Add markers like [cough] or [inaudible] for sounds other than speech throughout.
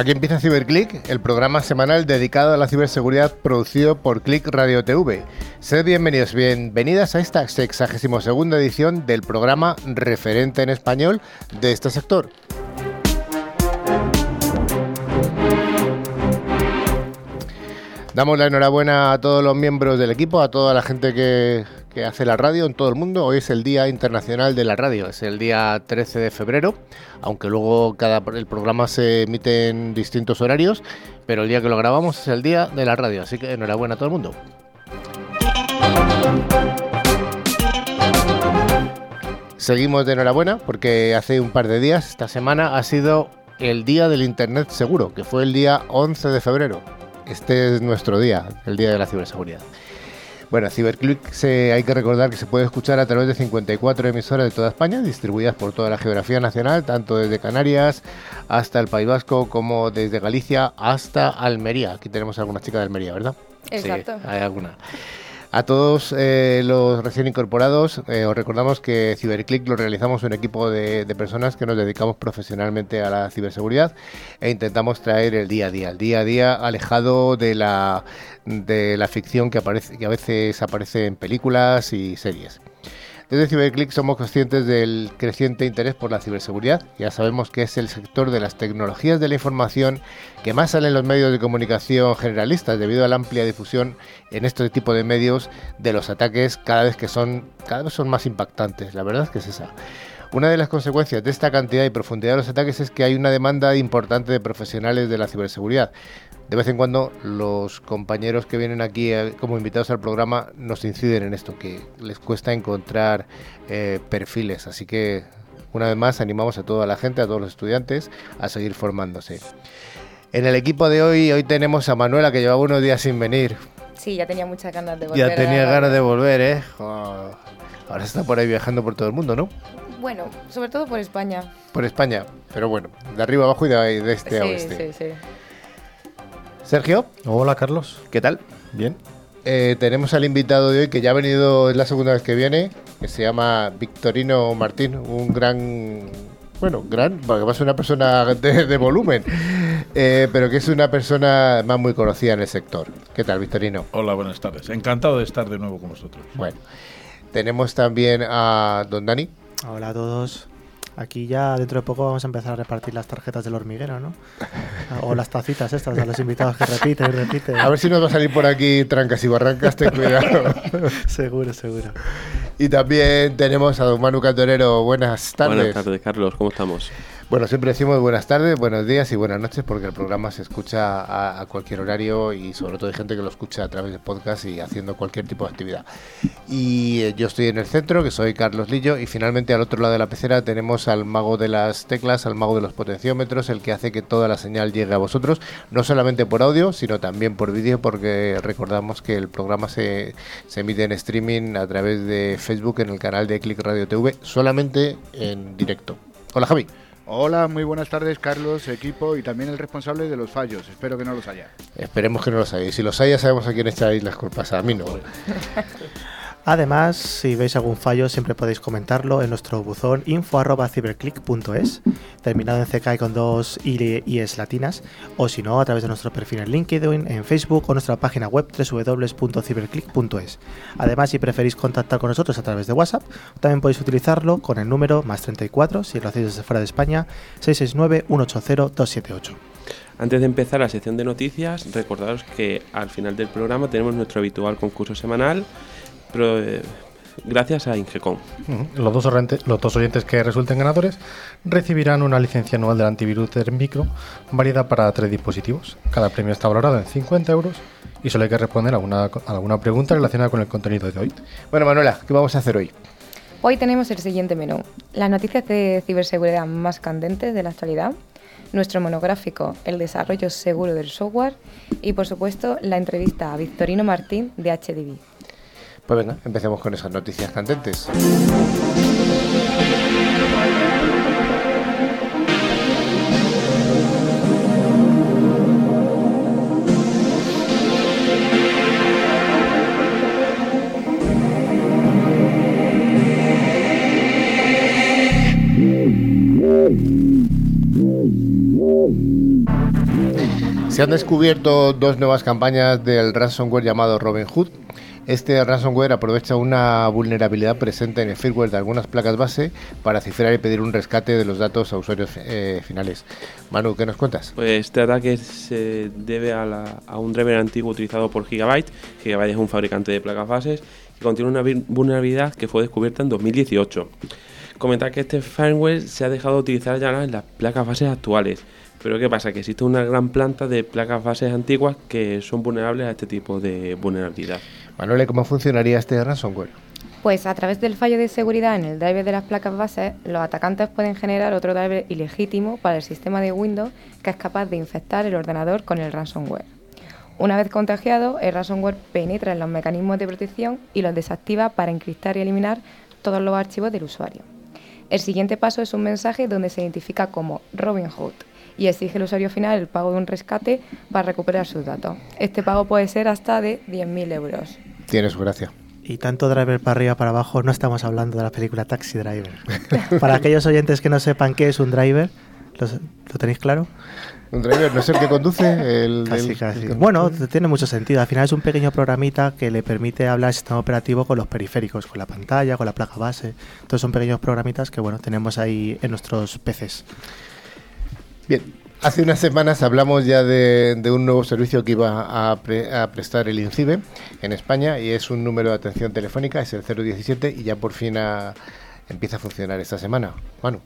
Aquí empieza CiberClick, el programa semanal dedicado a la ciberseguridad producido por Click Radio TV. Sed bienvenidos, bienvenidas a esta 62 edición del programa referente en español de este sector. Damos la enhorabuena a todos los miembros del equipo, a toda la gente que, hace la radio en todo el mundo. Hoy es el Día Internacional de la Radio, es el día 13 de febrero, aunque luego cada el programa se emite en distintos horarios, pero el día que lo grabamos es el Día de la Radio, así que enhorabuena a todo el mundo. Seguimos de enhorabuena porque hace un par de días, esta semana, ha sido el Día del Internet Seguro, que fue el día 11 de febrero este es nuestro día, el día de la ciberseguridad. Bueno, Ciberclick se, hay que recordar que se puede escuchar a través de 54 emisoras de toda España, distribuidas por toda la geografía nacional, tanto desde Canarias hasta el País Vasco, como desde Galicia hasta Almería. Aquí tenemos alguna chica de Almería, ¿verdad? Exacto. Sí, hay alguna. A todos eh, los recién incorporados, eh, os recordamos que CiberClick lo realizamos un equipo de, personas que nos dedicamos profesionalmente a la ciberseguridad e intentamos traer el día a día, el día a día alejado de la, de la ficción que, aparece, que a veces aparece en películas y series. Desde CiberClick somos conscientes del creciente interés por la ciberseguridad. Ya sabemos que es el sector de las tecnologías de la información que más sale en los medios de comunicación generalistas debido a la amplia difusión en este tipo de medios de los ataques cada vez que son cada vez son más impactantes. La verdad es que es esa. Una de las consecuencias de esta cantidad y profundidad de los ataques es que hay una demanda importante de profesionales de la ciberseguridad de vez en cuando los compañeros que vienen aquí eh, como invitados al programa nos inciden en esto, que les cuesta encontrar eh, perfiles. Así que una vez más animamos a toda la gente, a todos los estudiantes, a seguir formándose. En el equipo de hoy, hoy tenemos a Manuela que llevaba unos días sin venir. Sí, ya tenía muchas ganas de volver. Ya tenía ganas de volver, ¿eh? ahora está por ahí viajando por todo el mundo, ¿no? Bueno, sobre todo por España. Por España, pero bueno, de arriba abajo y de, este a oeste. Sí, sí. Sergio. Hola, Carlos. ¿Qué tal? Bien. Eh, tenemos al invitado de hoy que ya ha venido, es la segunda vez que viene, que se llama Victorino Martín, un gran, bueno, gran, porque va a ser una persona de, volumen, eh, pero que es una persona más muy conocida en el sector. ¿Qué tal, Victorino? Hola, buenas tardes. Encantado de estar de nuevo con vosotros. Bueno, tenemos también a don Dani. Hola a todos. Aquí ya dentro de poco vamos a empezar a repartir las tarjetas del hormiguero, ¿no? O las tacitas estas a los invitados que repiten y repiten. A ver si nos va a salir por aquí trancas y barrancas, ten cuidado. [laughs] seguro, seguro. Y también tenemos a don Manu Cantorero. Buenas tardes. Buenas tardes, Carlos. ¿Cómo estamos? Bueno, siempre decimos buenas tardes, buenos días y buenas noches porque el programa se escucha a, cualquier horario y sobre todo hay gente que lo escucha a través de podcast y haciendo cualquier tipo de actividad. Y eh, yo estoy en el centro, que soy Carlos Lillo, y finalmente al otro lado de la pecera tenemos al mago de las teclas, al mago de los potenciómetros, el que hace que toda la señal llegue a vosotros, no solamente por audio, sino también por vídeo, porque recordamos que el programa se, emite en streaming a través de Facebook en el canal de Click Radio TV, solamente en directo. Hola Javi. Hola, muy buenas tardes, Carlos, equipo y también el responsable de los fallos. Espero que no los haya. Esperemos que no los haya. Y si los haya, sabemos a quién echáis las culpas. A mí no. [laughs] Además, si veis algún fallo, siempre podéis comentarlo en nuestro buzón info.ciberclick.es, terminado en CK con dos IES latinas, o si no, a través de nuestro perfil en LinkedIn, en Facebook o nuestra página web www.ciberclick.es. Además, si preferís contactar con nosotros a través de WhatsApp, también podéis utilizarlo con el número más 34, si lo hacéis desde fuera de España, 669-180-278. Antes de empezar la sección de noticias, recordaros que al final del programa tenemos nuestro habitual concurso semanal pero, eh, gracias a Ingecom. Los dos, oyentes, los dos oyentes que resulten ganadores recibirán una licencia anual del antivirus Micro válida para tres dispositivos. Cada premio está valorado en 50 euros y solo hay que responder a alguna, alguna pregunta relacionada con el contenido de hoy. Bueno, Manuela, ¿qué vamos a hacer hoy? Hoy tenemos el siguiente menú. Las noticias de ciberseguridad más candentes de la actualidad, nuestro monográfico El desarrollo seguro del software y, por supuesto, la entrevista a Victorino Martín de HDB. Pues venga, empecemos con esas noticias candentes. Se han descubierto dos nuevas campañas del ransomware llamado Robin Hood. Este ransomware aprovecha una vulnerabilidad presente en el firmware de algunas placas base para cifrar y pedir un rescate de los datos a usuarios eh, finales. Manu, ¿qué nos cuentas? Pues este ataque se debe a, un driver antiguo utilizado por Gigabyte. Gigabyte es un fabricante de placas bases que contiene una vulnerabilidad que fue descubierta en 2018. Comentar que este firmware se ha dejado de utilizar ya en las placas bases actuales. Pero ¿qué pasa? Que existe una gran planta de placas bases antiguas que son vulnerables a este tipo de vulnerabilidad. Manuel, ¿cómo funcionaría este ransomware? Pues a través del fallo de seguridad en el driver de las placas bases, los atacantes pueden generar otro driver ilegítimo para el sistema de Windows que es capaz de infectar el ordenador con el ransomware. Una vez contagiado, el ransomware penetra en los mecanismos de protección y los desactiva para encriptar y eliminar todos los archivos del usuario. El siguiente paso es un mensaje donde se identifica como Robinhood y exige al usuario final el pago de un rescate para recuperar sus datos. Este pago puede ser hasta de 10.000 euros. Tiene su gracia. Y tanto driver para arriba para abajo, no estamos hablando de la película Taxi Driver. para aquellos oyentes que no sepan qué es un driver, ¿los- ¿lo tenéis claro? ¿Un driver no es el que conduce? El, [laughs] Casi, el- casi. el- Bueno, tiene mucho sentido. Al final es un pequeño programita que le permite hablar al sistema operativo con los periféricos, con la pantalla, con la placa base. Entonces son pequeños programitas que bueno tenemos ahí en nuestros PCs. Bien, hace unas semanas hablamos ya de, un nuevo servicio que iba a, pre- a prestar el INCIBE en España y es un número de atención telefónica, es el 017 y ya por fin ha- empieza a funcionar esta semana. Manu,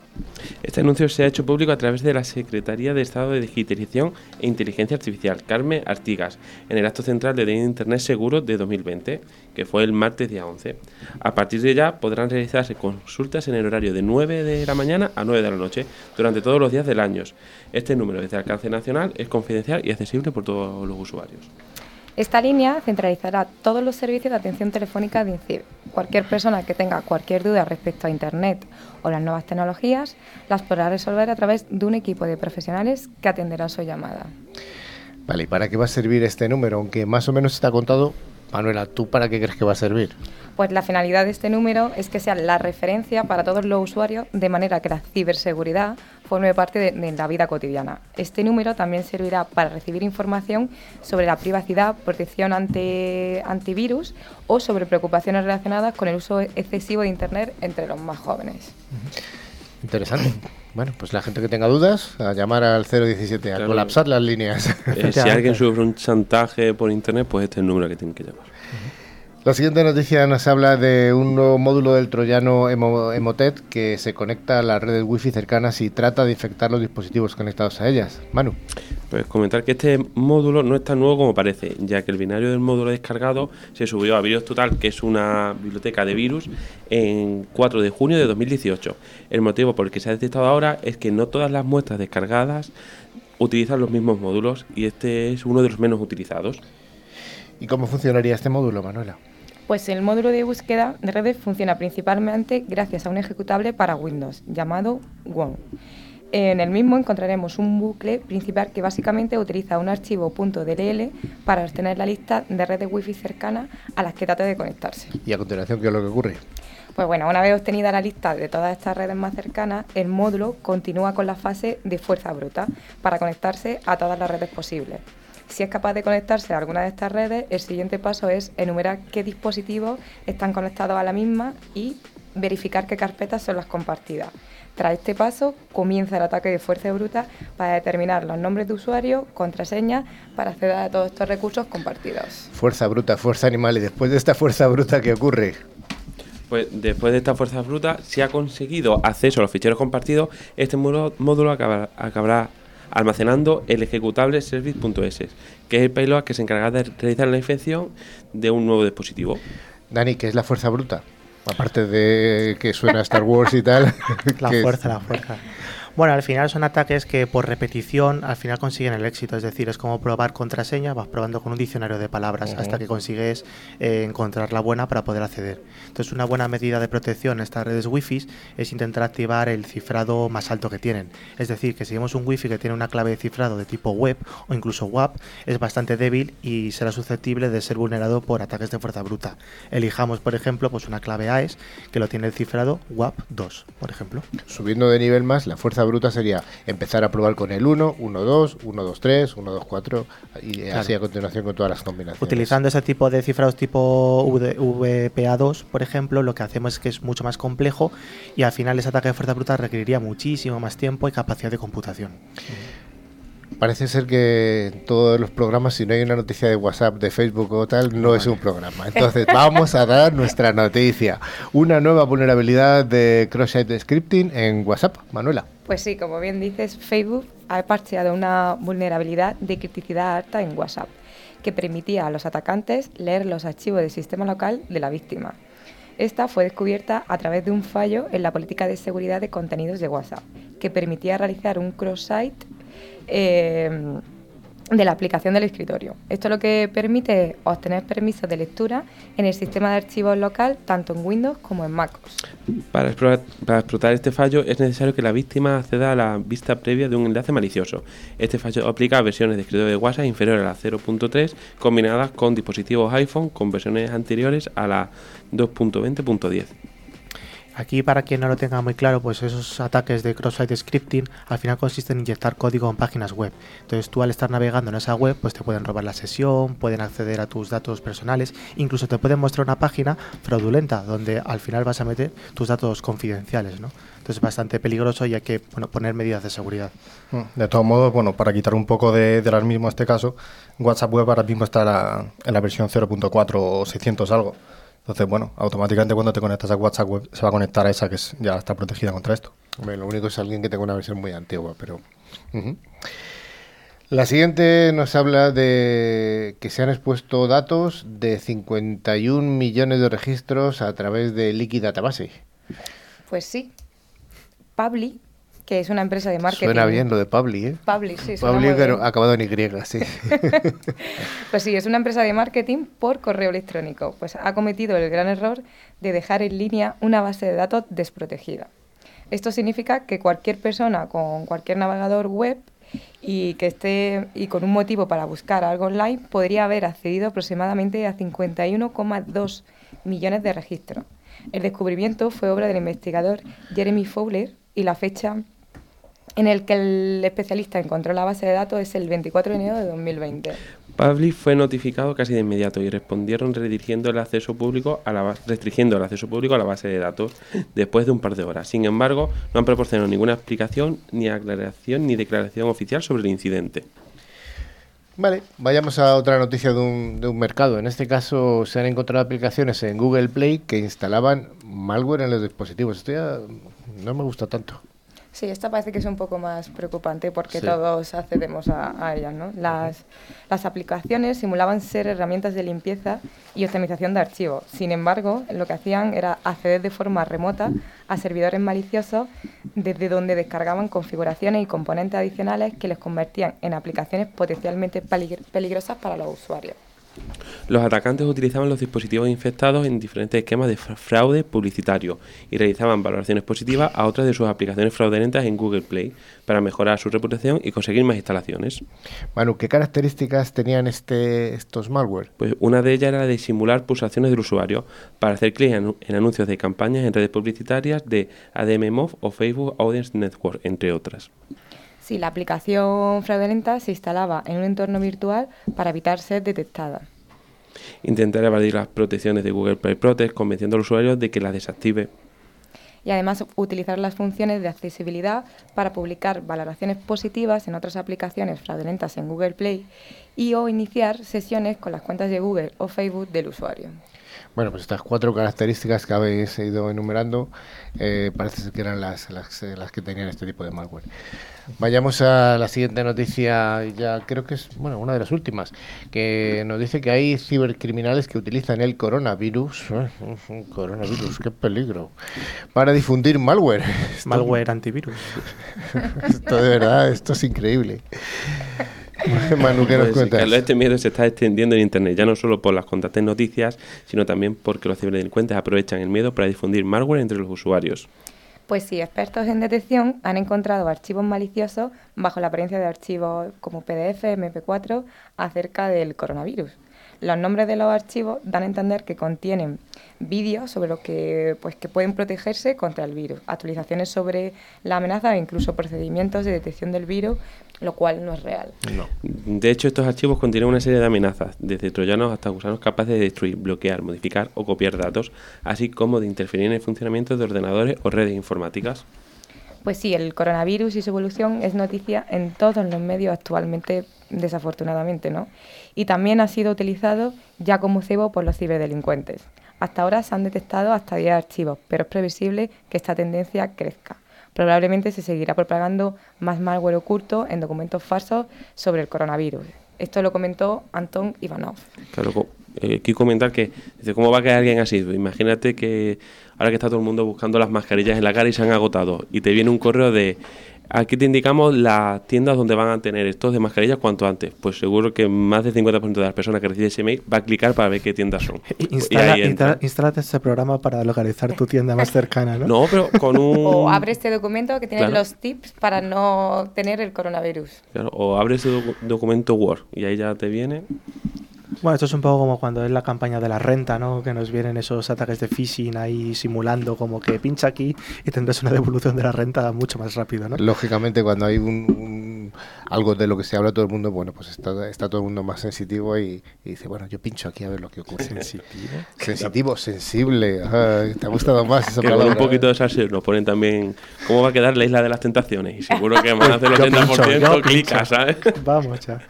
Este anuncio se ha hecho público a través de la Secretaría de Estado de Digitalización e Inteligencia Artificial, Carmen Artigas, en el acto central de Internet Seguro de 2020, que fue el martes día 11. A partir de ya podrán realizarse consultas en el horario de 9 de la mañana a 9 de la noche, durante todos los días del año. Este número es de alcance nacional, es confidencial y accesible por todos los usuarios. Esta línea centralizará todos los servicios de atención telefónica de INCIB. Cualquier persona que tenga cualquier duda respecto a Internet o las nuevas tecnologías las podrá resolver a través de un equipo de profesionales que atenderá su llamada. vale, ¿y para qué va a servir este número? Aunque más o menos está contado, Manuela, ¿tú para qué crees que va a servir? Pues la finalidad de este número es que sea la referencia para todos los usuarios de manera que la ciberseguridad forme parte de, de la vida cotidiana. Este número también servirá para recibir información sobre la privacidad, protección ante antivirus o sobre preocupaciones relacionadas con el uso excesivo de Internet entre los más jóvenes. Interesante. Bueno, pues la gente que tenga dudas, a llamar al 017, a Claro. colapsar las líneas. Eh, si [laughs] alguien sufre un chantaje por internet, pues este es el número que tienen que llamar. La siguiente noticia nos habla de un nuevo módulo del troyano Emo- Emotet que se conecta a las redes wifi cercanas y trata de infectar los dispositivos conectados a ellas. Manu, Pues comentar que este módulo no es tan nuevo como parece, ya que el binario del módulo descargado se subió a Virus Total, que es una biblioteca de virus, en 4 de junio de 2018. El motivo por el que se ha detectado ahora es que no todas las muestras descargadas utilizan los mismos módulos y este es uno de los menos utilizados. ¿y cómo funcionaría este módulo, Manuela? Pues el módulo de búsqueda de redes funciona principalmente gracias a un ejecutable para Windows llamado WON. En el mismo encontraremos un bucle principal que básicamente utiliza un archivo .dll para obtener la lista de redes wifi cercanas a las que trate de conectarse. Y a continuación, ¿qué es lo que ocurre? Pues bueno, una vez obtenida la lista de todas estas redes más cercanas, el módulo continúa con la fase de fuerza bruta para conectarse a todas las redes posibles. Si es capaz de conectarse a alguna de estas redes, el siguiente paso es enumerar qué dispositivos están conectados a la misma y verificar qué carpetas son las compartidas. Tras este paso, comienza el ataque de fuerza bruta para determinar los nombres de usuarios, contraseñas, para acceder a todos estos recursos compartidos. Fuerza bruta, fuerza animal. Y después de esta fuerza bruta, ¿qué ocurre? Pues después de esta fuerza bruta, si ha conseguido acceso a los ficheros compartidos, este módulo, módulo acabará, acabará almacenando el ejecutable service.s, que es el payload que se encarga de realizar la infección de un nuevo dispositivo. Dani, ¿qué es la fuerza bruta? Aparte de que suena Star Wars y tal. [laughs] La fuerza, la fuerza. Bueno, al final son ataques que por repetición al final consiguen el éxito, es decir, es como probar contraseñas, vas probando con un diccionario de palabras hasta que consigues eh, encontrar la buena para poder acceder. Entonces, una buena medida de protección en estas redes wifi es intentar activar el cifrado más alto que tienen. Es decir, que si vemos un wifi que tiene una clave de cifrado de tipo web o incluso WAP, es bastante débil y será susceptible de ser vulnerado por ataques de fuerza bruta. Elijamos, por ejemplo, pues una clave AES que lo tiene el cifrado WAP 2, por ejemplo. Subiendo de nivel más, la fuerza fuerza bruta sería empezar a probar con el 1, 1, 2, 1, 2, 3, 1, 2, 4 y así a continuación con todas las combinaciones. Utilizando ese tipo de cifrados tipo VPA2, por ejemplo, lo que hacemos es que es mucho más complejo y al final ese ataque de fuerza bruta requeriría muchísimo más tiempo y capacidad de computación. Parece ser que todos los programas, si no hay una noticia de WhatsApp, de Facebook o tal, no es un programa. Entonces, [laughs] vamos a dar nuestra noticia. Una nueva vulnerabilidad de cross-site scripting en WhatsApp. Manuela. Pues sí, como bien dices, Facebook ha parcheado una vulnerabilidad de criticidad alta en WhatsApp que permitía a los atacantes leer los archivos del sistema local de la víctima. Esta fue descubierta a través de un fallo en la política de seguridad de contenidos de WhatsApp, que permitía realizar un cross-site eh, de la aplicación del escritorio. Esto lo que permite obtener permisos de lectura en el sistema de archivos local, tanto en Windows como en MacOS. Para explorar, para explotar este fallo es necesario que la víctima acceda a la vista previa de un enlace malicioso. Este fallo aplica a versiones de escritorio de WhatsApp inferiores a la 0.3 combinadas con dispositivos iPhone con versiones anteriores a la 2.20.10. Aquí, para quien no lo tenga muy claro, pues esos ataques de cross-site scripting al final consisten en inyectar código en páginas web. Entonces, tú al estar navegando en esa web, pues te pueden robar la sesión, pueden acceder a tus datos personales, incluso te pueden mostrar una página fraudulenta donde al final vas a meter tus datos confidenciales, ¿no? Entonces, es bastante peligroso y hay que bueno, poner medidas de seguridad. Mm, de todos modos, bueno, para quitar un poco de, del alarmismo en este caso, WhatsApp Web ahora mismo está la- en la versión 0.4 o 600 algo. Entonces, bueno, automáticamente cuando te conectas a WhatsApp Web se va a conectar a esa que es- ya está protegida contra esto. Lo único es alguien que tenga una versión muy antigua, pero... La siguiente nos habla de que se han expuesto datos de 51 millones de registros a través de Liquid Database. Pues sí, Pabli, que es una empresa de marketing. Suena bien lo de Pabli, ¿eh? Pabli, sí, Pabli pero acabado en Y, sí. [laughs] [laughs] Pues sí, es una empresa de marketing por correo electrónico. Pues ha cometido el gran error de dejar en línea una base de datos desprotegida. Esto significa que cualquier persona con cualquier navegador web y que esté y con un motivo para buscar algo online podría haber accedido aproximadamente a 51,2 millones de registros. El descubrimiento fue obra del investigador Jeremy Fowler y la fecha en el que el especialista encontró la base de datos es el 24 de enero de 2020. Pabli fue notificado casi de inmediato y respondieron redirigiendo el acceso público a la restringiendo el acceso público a la base de datos después de un par de horas. Sin embargo, no han proporcionado ninguna explicación, ni aclaración, ni declaración oficial sobre el incidente. Vale, vayamos a otra noticia de un, de un mercado. En este caso se han encontrado aplicaciones en Google Play que instalaban malware en los dispositivos. Esto ya no me gusta tanto. Sí, esta parece que es un poco más preocupante porque Sí. todos accedemos a, a ellas. ¿no? Las, las aplicaciones simulaban ser herramientas de limpieza y optimización de archivos. Sin embargo, lo que hacían era acceder de forma remota a servidores maliciosos desde donde descargaban configuraciones y componentes adicionales que les convertían en aplicaciones potencialmente peligr- peligrosas para los usuarios. Los atacantes utilizaban los dispositivos infectados en diferentes esquemas de fra- fraude publicitario y realizaban valoraciones positivas a otras de sus aplicaciones fraudulentas en Google Play para mejorar su reputación y conseguir más instalaciones. Manu, ¿qué características tenían este, estos malware? Pues una de ellas era la de simular pulsaciones del usuario para hacer clic en, en anuncios de campañas en redes publicitarias de ADMMOV o Facebook Audience Network, entre otras. Sí, la aplicación fraudulenta se instalaba en un entorno virtual para evitar ser detectada. Intentar evadir las protecciones de Google Play Protect convenciendo al usuario de que las desactive. y además utilizar las funciones de accesibilidad para publicar valoraciones positivas en otras aplicaciones fraudulentas en Google Play y o iniciar sesiones con las cuentas de Google o Facebook del usuario. Bueno, pues estas cuatro características que habéis ido enumerando eh, parece ser que eran las, las, eh, las que tenían este tipo de malware. Vayamos a la siguiente noticia, ya creo que es bueno una de las últimas, que nos dice que hay cibercriminales que utilizan el coronavirus, eh, coronavirus, qué peligro, para difundir malware. Esto- Malware antivirus. [laughs] Esto de verdad, esto es increíble. [laughs] Manu, ¿qué nos Pues, cuentas? Carlos, este miedo se está extendiendo en Internet, ya no solo por las constantes noticias, sino también porque los ciberdelincuentes aprovechan el miedo para difundir malware entre los usuarios. Pues sí, expertos en detección han encontrado archivos maliciosos bajo la apariencia de archivos como PDF, MP4 acerca del coronavirus. Los nombres de los archivos dan a entender que contienen vídeos sobre lo que, pues, que pueden protegerse contra el virus, actualizaciones sobre la amenaza e incluso procedimientos de detección del virus, lo cual no es real. De hecho, estos archivos contienen una serie de amenazas, desde troyanos hasta gusanos capaces de destruir, bloquear, modificar o copiar datos, así como de interferir en el funcionamiento de ordenadores o redes informáticas. Pues sí, el coronavirus y su evolución es noticia en todos los medios actualmente, desafortunadamente, ¿no? Y también ha sido utilizado ya como cebo por los ciberdelincuentes. Hasta ahora se han detectado hasta 10 archivos, pero es previsible que esta tendencia crezca. Probablemente se seguirá propagando más malware oculto en documentos falsos sobre el coronavirus. Esto lo comentó Anton Ivanov. Claro, eh, quiero comentar que, ¿cómo va a quedar alguien así? Imagínate que ahora que está todo el mundo buscando las mascarillas en la cara y se han agotado, y te viene un correo de, aquí te indicamos las tiendas donde van a tener estos de mascarillas cuanto antes. Pues seguro que más del 50% de las personas que reciben ese email va a clicar para ver qué tiendas son. [laughs] Instala, instálate este programa para localizar tu tienda más cercana, ¿no? No, pero con [laughs] un... O abre este documento que tiene los tips para no tener el coronavirus. Claro, o abre ese documento Word y ahí ya te viene... Bueno, esto es un poco como cuando es la campaña de la renta, ¿no? Que nos vienen esos ataques de phishing ahí simulando como que pincha aquí y tendrás una devolución de la renta mucho más rápido, ¿no? Lógicamente, cuando hay un, algo de lo que se habla todo el mundo, bueno, pues está, está todo el mundo más sensitivo y, dice, bueno, yo pincho aquí a ver lo que ocurre. ¿Sensitivo? Sensitivo, sensible. te ha gustado más esa que palabra. un poquito de salseo nos ponen también cómo va a quedar la isla de las tentaciones y seguro que más del 80% clica, ¿sabes? Vamos ya.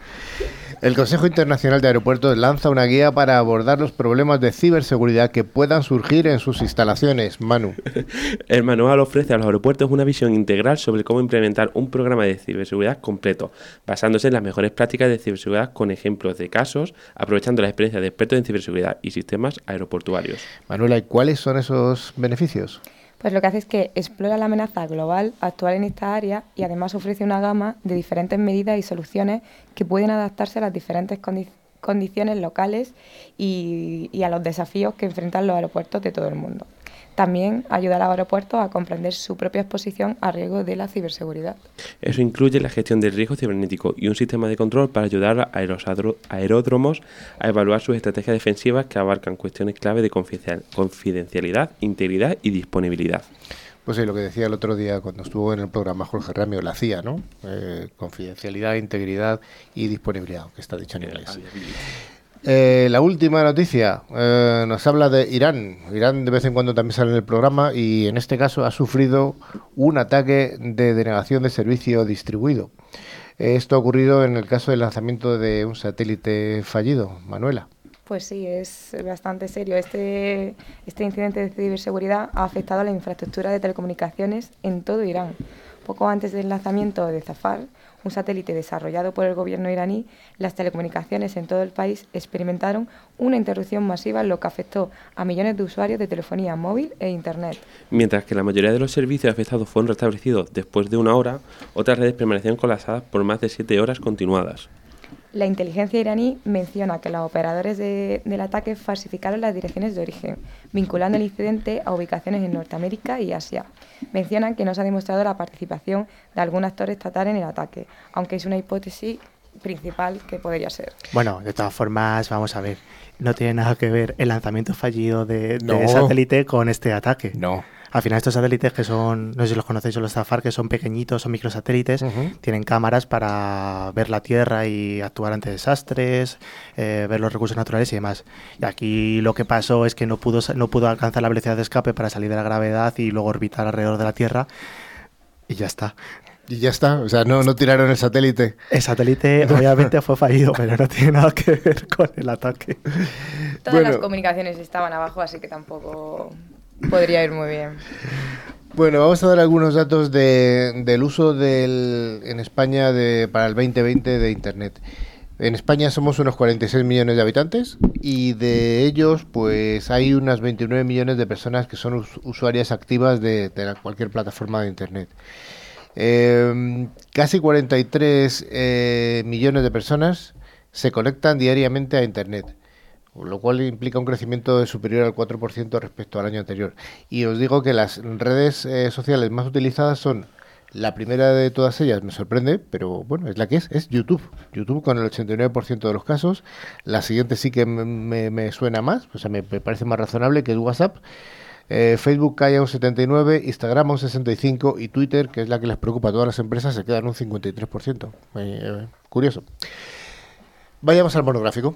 El Consejo Internacional de Aeropuertos lanza una guía para abordar los problemas de ciberseguridad que puedan surgir en sus instalaciones. Manu. [laughs] El manual ofrece a los aeropuertos una visión integral sobre cómo implementar un programa de ciberseguridad completo, basándose en las mejores prácticas de ciberseguridad con ejemplos de casos, aprovechando la experiencia de expertos en ciberseguridad y sistemas aeroportuarios. Manuela, ¿y cuáles son esos beneficios? Pues lo que hace es que explora la amenaza global actual en esta área y además ofrece una gama de diferentes medidas y soluciones que pueden adaptarse a las diferentes condiciones locales y, y a los desafíos que enfrentan los aeropuertos de todo el mundo. También ayuda a los aeropuertos a comprender su propia exposición a riesgo de la ciberseguridad. Eso incluye la gestión del riesgo cibernético y un sistema de control para ayudar a los aeródromos a evaluar sus estrategias defensivas que abarcan cuestiones clave de confidencialidad, integridad y disponibilidad. Pues sí, lo que decía el otro día cuando estuvo en el programa Jorge Ramio, la CIA, ¿no? Eh, confidencialidad, integridad y disponibilidad, que está dicho en inglés. Eh, la última noticia eh, nos habla de Irán. Irán de vez en cuando también sale en el programa y en este caso ha sufrido un ataque de denegación de servicio distribuido. Esto ha ocurrido en el caso del lanzamiento de un satélite fallido. Manuela. Pues sí, es bastante serio. Este, este incidente de ciberseguridad ha afectado a la infraestructura de telecomunicaciones en todo Irán. Poco antes del lanzamiento de Zafar, un satélite desarrollado por el gobierno iraní, las telecomunicaciones en todo el país experimentaron una interrupción masiva, lo que afectó a millones de usuarios de telefonía móvil e Internet. Mientras que la mayoría de los servicios afectados fueron restablecidos después de una hora, otras redes permanecieron colapsadas por más de siete horas continuadas. La inteligencia iraní menciona que los operadores del ataque falsificaron las direcciones de origen, vinculando el incidente a ubicaciones en Norteamérica y Asia. Mencionan que no se ha demostrado la participación de algún actor estatal en el ataque, aunque es una hipótesis principal que podría ser. Bueno, de todas formas, vamos a ver, no tiene nada que ver el lanzamiento fallido de, de satélite con este ataque. No. Al final estos satélites que son, no sé si los conocéis, los Zafar, que son pequeñitos, son microsatélites, tienen cámaras para ver la Tierra y actuar ante desastres, eh, ver los recursos naturales y demás. Y aquí lo que pasó es que no pudo, no pudo alcanzar la velocidad de escape para salir de la gravedad y luego orbitar alrededor de la Tierra y ya está. Y ya está, o sea, no, no tiraron el satélite. El satélite obviamente fue fallido, pero no tiene nada que ver con el ataque. Todas las comunicaciones estaban abajo, así que tampoco Podría ir muy bien. Bueno, vamos a dar algunos datos del uso del, en España de, para el 2020 de Internet. En España somos unos 46 millones de habitantes y de ellos pues hay unas 29 millones de personas que son usuarias activas de, cualquier plataforma de Internet. Em, casi 43 eh, millones de personas se conectan diariamente a Internet lo cual implica un crecimiento superior al 4% respecto al año anterior. Y os digo que las redes eh, sociales más utilizadas son La primera de todas ellas me sorprende, pero bueno, es la que es, es YouTube. YouTube con el 89% de los casos. La siguiente sí que me, suena más, o sea, me, me parece más razonable que es WhatsApp. Eh, Facebook cae a un 79, Instagram a un 65 y Twitter, que es la que les preocupa a todas las empresas, se queda en un 53%. Eh, curioso. Vayamos al monográfico.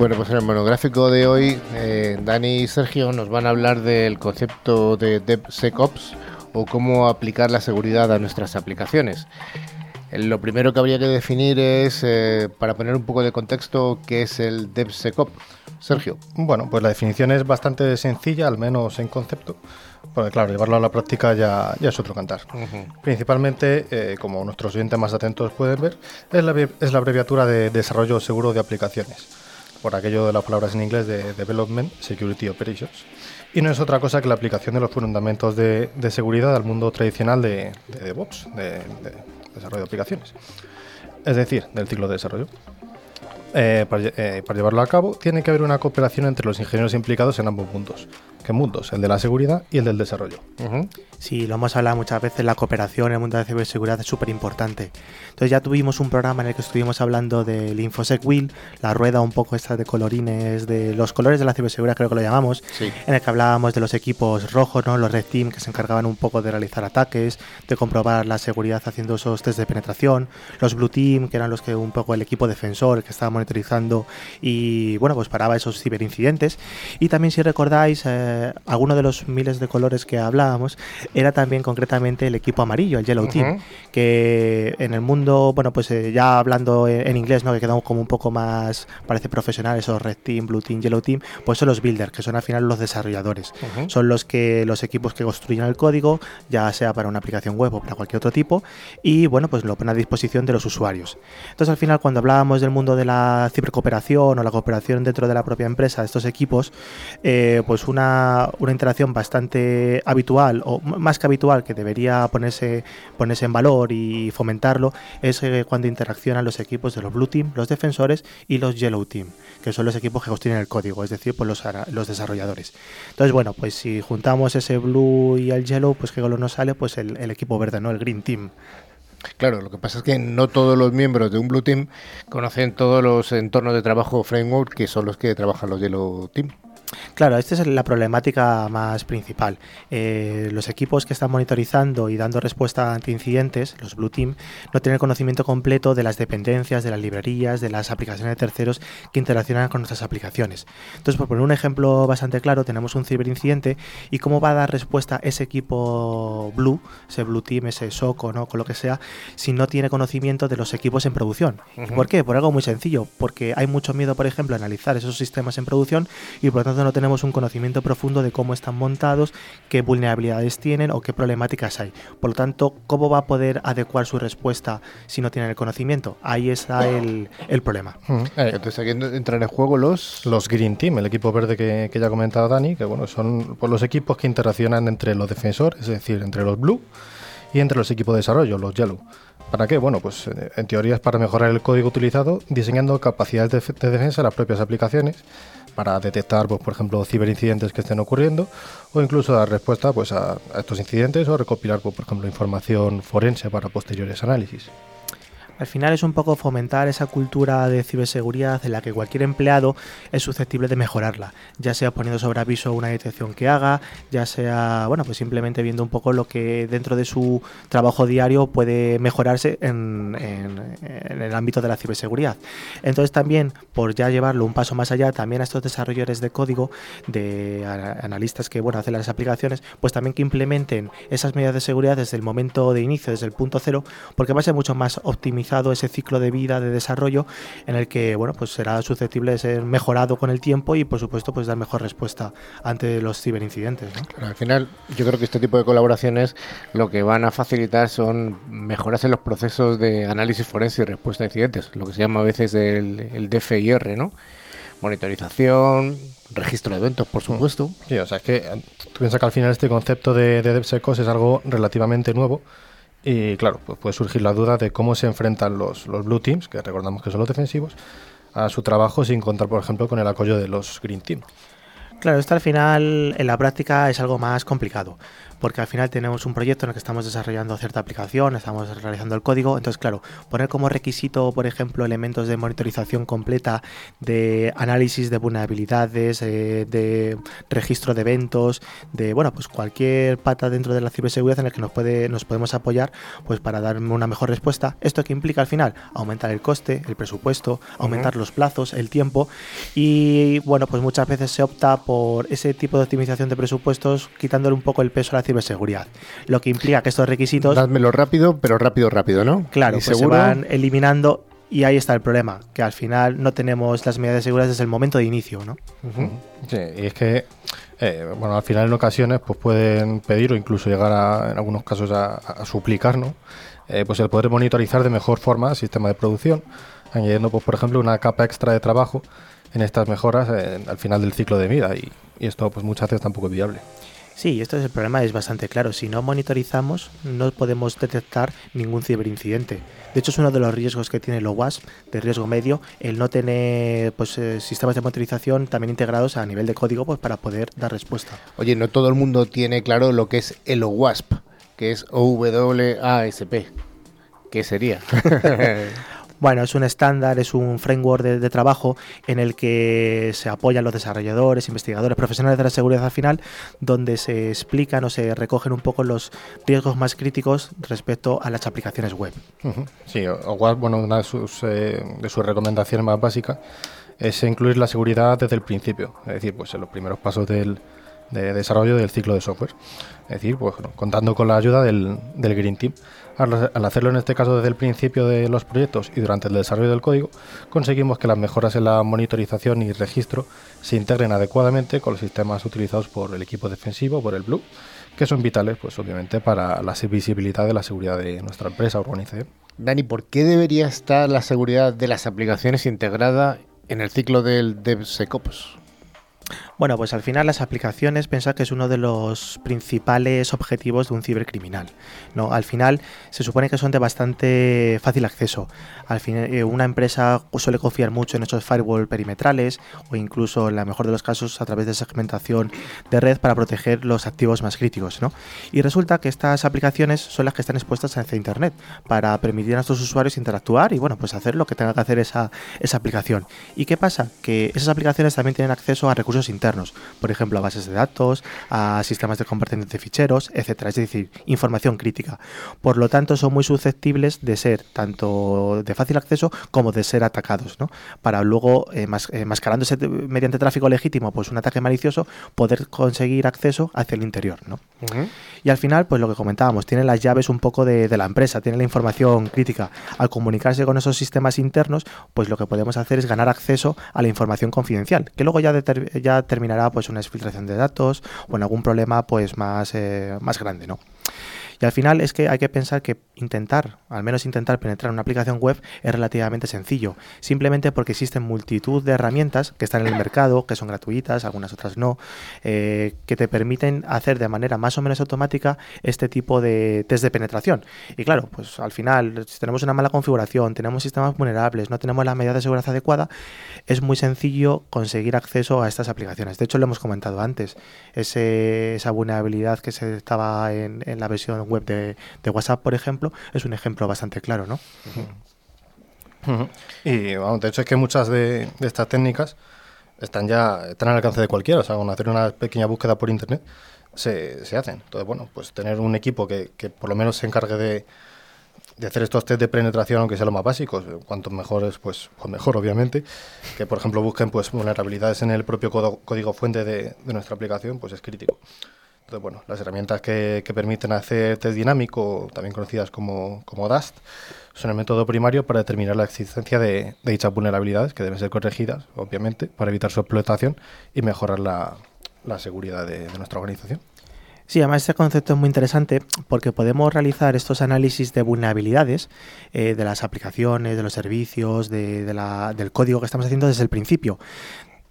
Bueno, pues en el monográfico de hoy, eh, Dani y Sergio nos van a hablar del concepto de DevSecOps o cómo aplicar la seguridad a nuestras aplicaciones. Eh, Lo primero que habría que definir es, eh, para poner un poco de contexto, qué es el DevSecOps. Sergio. Bueno, pues la definición es bastante sencilla, al menos en concepto. Porque claro, llevarlo a la práctica ya, ya es otro cantar. Principalmente, eh, como nuestros oyentes más atentos pueden ver, es la, es la abreviatura de desarrollo seguro de aplicaciones. Por aquello de las palabras en inglés de Development Security Operations. Y no es otra cosa que la aplicación de los fundamentos de, seguridad al mundo tradicional de, de DevOps, de, de desarrollo de aplicaciones. Es decir, del ciclo de desarrollo. Eh, para, eh, para llevarlo a cabo, tiene que haber una cooperación entre los ingenieros implicados en ambos ¿Qué mundos? El de la seguridad y el del desarrollo. Sí, lo hemos hablado muchas veces, la cooperación en el mundo de la ciberseguridad es súper importante. Entonces ya tuvimos un programa en el que estuvimos hablando del InfoSec Wheel, la rueda un poco esta de colorines, de los colores de la ciberseguridad creo que lo llamamos, Sí. en el que hablábamos de los equipos rojos, ¿no? los Red Team, que se encargaban un poco de realizar ataques, de comprobar la seguridad haciendo esos test de penetración, los Blue Team, que eran los que un poco el equipo defensor, que estaba monitorizando y bueno, pues paraba esos ciberincidentes. Y también si recordáis, eh, alguno de los miles de colores que hablábamos era también concretamente el equipo amarillo, el Yellow Team, que en el mundo, bueno, pues eh, ya hablando en, en inglés, ¿no? Que quedamos como un poco más, parece profesional, esos Red Team, Blue Team, Yellow Team, pues son los builders, que son al final los desarrolladores. Son los que los equipos que construyen el código, ya sea para una aplicación web o para cualquier otro tipo, y bueno, pues lo ponen a disposición de los usuarios. Entonces, al final, cuando hablábamos del mundo de la cibercooperación o la cooperación dentro de la propia empresa, de estos equipos, eh, pues una, una interacción bastante habitual, o más que habitual, que debería ponerse, ponerse en valor y fomentarlo, es eh, cuando interaccionan los equipos de los Blue Team, los defensores y los Yellow Team, que son los equipos que construyen el código, es decir, pues los, los desarrolladores. Entonces, bueno, pues si juntamos ese Blue y el Yellow, pues qué color nos sale, pues el, el equipo verde, ¿no? El Green Team. Claro, lo que pasa es que no todos los miembros de un Blue Team conocen todos los entornos de trabajo framework que son los que trabajan los Yellow Team. Claro, esta es la problemática más principal. Eh, los equipos que están monitorizando y dando respuesta ante incidentes, los Blue Team, no tienen conocimiento completo de las dependencias, de las librerías, de las aplicaciones de terceros que interaccionan con nuestras aplicaciones. Entonces, por poner un ejemplo bastante claro, tenemos un ciberincidente y cómo va a dar respuesta ese equipo Blue, ese Blue Team, ese SOC no, con lo que sea, si no tiene conocimiento de los equipos en producción. ¿Por qué? Por algo muy sencillo, porque hay mucho miedo, por ejemplo, a analizar esos sistemas en producción y por lo tanto no tenemos un conocimiento profundo de cómo están montados, qué vulnerabilidades tienen o qué problemáticas hay. Por lo tanto, ¿cómo va a poder adecuar su respuesta si no tiene el conocimiento? Ahí está el, el problema. Eh, Entonces aquí entran en juego los... Los Green Team, el equipo verde que, que ya ha comentado Dani, que bueno, son pues, los equipos que interaccionan entre los defensores, es decir, entre los Blue y entre los equipos de desarrollo, los Yellow. ¿Para qué? Bueno, pues eh, en teoría es para mejorar el código utilizado, diseñando capacidades de, de defensa de las propias aplicaciones, para detectar, pues, por ejemplo, ciberincidentes que estén ocurriendo, o incluso dar respuesta pues, a, a estos incidentes o recopilar, pues, por ejemplo, información forense para posteriores análisis. Al final es un poco fomentar esa cultura de ciberseguridad en la que cualquier empleado es susceptible de mejorarla, ya sea poniendo sobre aviso una detección que haga, ya sea, bueno, pues simplemente viendo un poco lo que dentro de su trabajo diario puede mejorarse en, el ámbito de la ciberseguridad. Entonces también, por ya llevarlo un paso más allá, también a estos desarrolladores de código, de analistas que, bueno, hacen las aplicaciones, pues también que implementen esas medidas de seguridad desde el momento de inicio, desde el punto cero, porque va a ser mucho más optimizado ese ciclo de vida, de desarrollo, en el que bueno, pues será susceptible de ser mejorado con el tiempo y por supuesto pues dar mejor respuesta ante los ciberincidentes. al final yo creo que este tipo de colaboraciones lo que van a facilitar son mejoras en los procesos de análisis forense y respuesta a incidentes, lo que se llama a veces el, el DFIR, ¿no? Monitorización, registro de eventos, por supuesto. Sí, o sea, es que tú piensas que al final este concepto de, de DevSecOps es algo relativamente nuevo y claro, pues puede surgir la duda de cómo se enfrentan los, los Blue Teams, que recordamos que son los defensivos, a su trabajo sin contar, por ejemplo, con el apoyo de los Green Team. Claro, esto al final en la práctica es algo más complicado porque al final tenemos un proyecto en el que estamos desarrollando cierta aplicación, estamos realizando el código, entonces claro, poner como requisito, por ejemplo, elementos de monitorización completa, de análisis de vulnerabilidades, eh, de registro de eventos, de bueno, pues cualquier pata dentro de la ciberseguridad en el que nos puede nos podemos apoyar, pues para dar una mejor respuesta. Esto que implica al final aumentar el coste, el presupuesto, aumentar los plazos, el tiempo. Y bueno, pues muchas veces se opta por ese tipo de optimización de presupuestos quitándole un poco el peso a la ciberseguridad. Lo que implica que estos requisitos. Dádmelo rápido, pero rápido, rápido, ¿no? Claro, pues se van eliminando y ahí está el problema, que al final no tenemos las medidas de seguridad desde el momento de inicio, ¿no? Sí, y es que, eh, bueno, al final en ocasiones pues pueden pedir o incluso llegar a, en algunos casos a, suplicar, ¿no? Eh, pues el poder monitorizar de mejor forma el sistema de producción, añadiendo, pues por ejemplo, una capa extra de trabajo en estas mejoras eh, al final del ciclo de vida y, y esto pues muchas veces tampoco es viable. Sí, esto es el problema, es bastante claro. Si no monitorizamos, no podemos detectar ningún ciberincidente. De hecho, es uno de los riesgos que tiene el OWASP, de riesgo medio, el no tener pues, eh, sistemas de monitorización también integrados a nivel de código pues, para poder dar respuesta. Oye, no todo el mundo tiene claro lo que es el OWASP, que es O-W-A-S-P. ¿Qué sería? [laughs] Bueno, es un estándar, es un framework de, trabajo en el que se apoyan los desarrolladores, investigadores, profesionales de la seguridad al final, donde se explican o se recogen un poco los riesgos más críticos respecto a las aplicaciones web. Sí, o, bueno, una de sus, eh, de sus recomendaciones más básicas es incluir la seguridad desde el principio, es decir, pues en los primeros pasos del, de desarrollo del ciclo de software. Es decir, pues, contando con la ayuda del Green Team. Al, hacerlo en este caso desde el principio de los proyectos y durante el desarrollo del código, conseguimos que las mejoras en la monitorización y registro se integren adecuadamente con los sistemas utilizados por el equipo defensivo, por el Blue, que son vitales, pues obviamente, para la visibilidad de la seguridad de nuestra empresa o. Dani, ¿por qué debería estar la seguridad de las aplicaciones integrada en el ciclo del DevSecOps? Bueno, pues al final las aplicaciones piensa que es uno de los principales objetivos de un cibercriminal. ¿no? Al final se supone que son de bastante fácil acceso. Al final eh, una empresa suele confiar mucho en esos firewall perimetrales o incluso en la mejor de los casos a través de segmentación de red para proteger los activos más críticos. ¿no? Y resulta que estas aplicaciones son las que están expuestas hacia Internet para permitir a nuestros usuarios interactuar y bueno, pues hacer lo que tenga que hacer esa, esa aplicación. ¿Y qué pasa? Que esas aplicaciones también tienen acceso a recursos internos por ejemplo, a bases de datos, a sistemas de compartimiento de ficheros, etcétera, es decir, información crítica. Por lo tanto, son muy susceptibles de ser tanto de fácil acceso como de ser atacados, ¿no? Para luego, eh, eh, mascarándose mediante tráfico legítimo, pues un ataque malicioso, poder conseguir acceso hacia el interior, ¿no? Y al final, pues lo que comentábamos, tiene las llaves un poco de, de la empresa, tiene la información crítica. Al comunicarse con esos sistemas internos, pues lo que podemos hacer es ganar acceso a la información confidencial, que luego ya, ya terminará pues una exfiltración de datos o en algún problema pues más, eh, más grande, ¿no? Y al final es que hay que pensar que intentar, al menos intentar penetrar una aplicación web es relativamente sencillo, simplemente porque existen multitud de herramientas que están en el mercado, que son gratuitas, algunas otras no, eh, que te permiten hacer de manera más o menos automática este tipo de test de penetración. Y claro, pues al final, si tenemos una mala configuración, tenemos sistemas vulnerables, no tenemos la medida de seguridad adecuada, es muy sencillo conseguir acceso a estas aplicaciones. De hecho, lo hemos comentado antes, esa vulnerabilidad que se estaba en, en la versión web de, WhatsApp, por ejemplo, es un ejemplo bastante claro, ¿no? Y de hecho es que muchas de, estas técnicas están ya están al alcance de cualquiera. O sea, con hacer una pequeña búsqueda por internet se, se hacen. Entonces, bueno, pues tener un equipo que, que por lo menos se encargue de, de hacer estos test de penetración, aunque sea lo más básicos, cuanto mejores, pues, pues mejor, obviamente. Que, por ejemplo, busquen pues vulnerabilidades en el propio código fuente de, de, nuestra aplicación, pues es crítico. Bueno, las herramientas que, que, permiten hacer test dinámico, también conocidas como, como DAST, son el método primario para determinar la existencia de, dichas vulnerabilidades, que deben ser corregidas, obviamente, para evitar su explotación y mejorar la, la seguridad de, de nuestra organización. Sí, además este concepto es muy interesante porque podemos realizar estos análisis de vulnerabilidades eh, de las aplicaciones, de los servicios, de, de la, del código que estamos haciendo desde el principio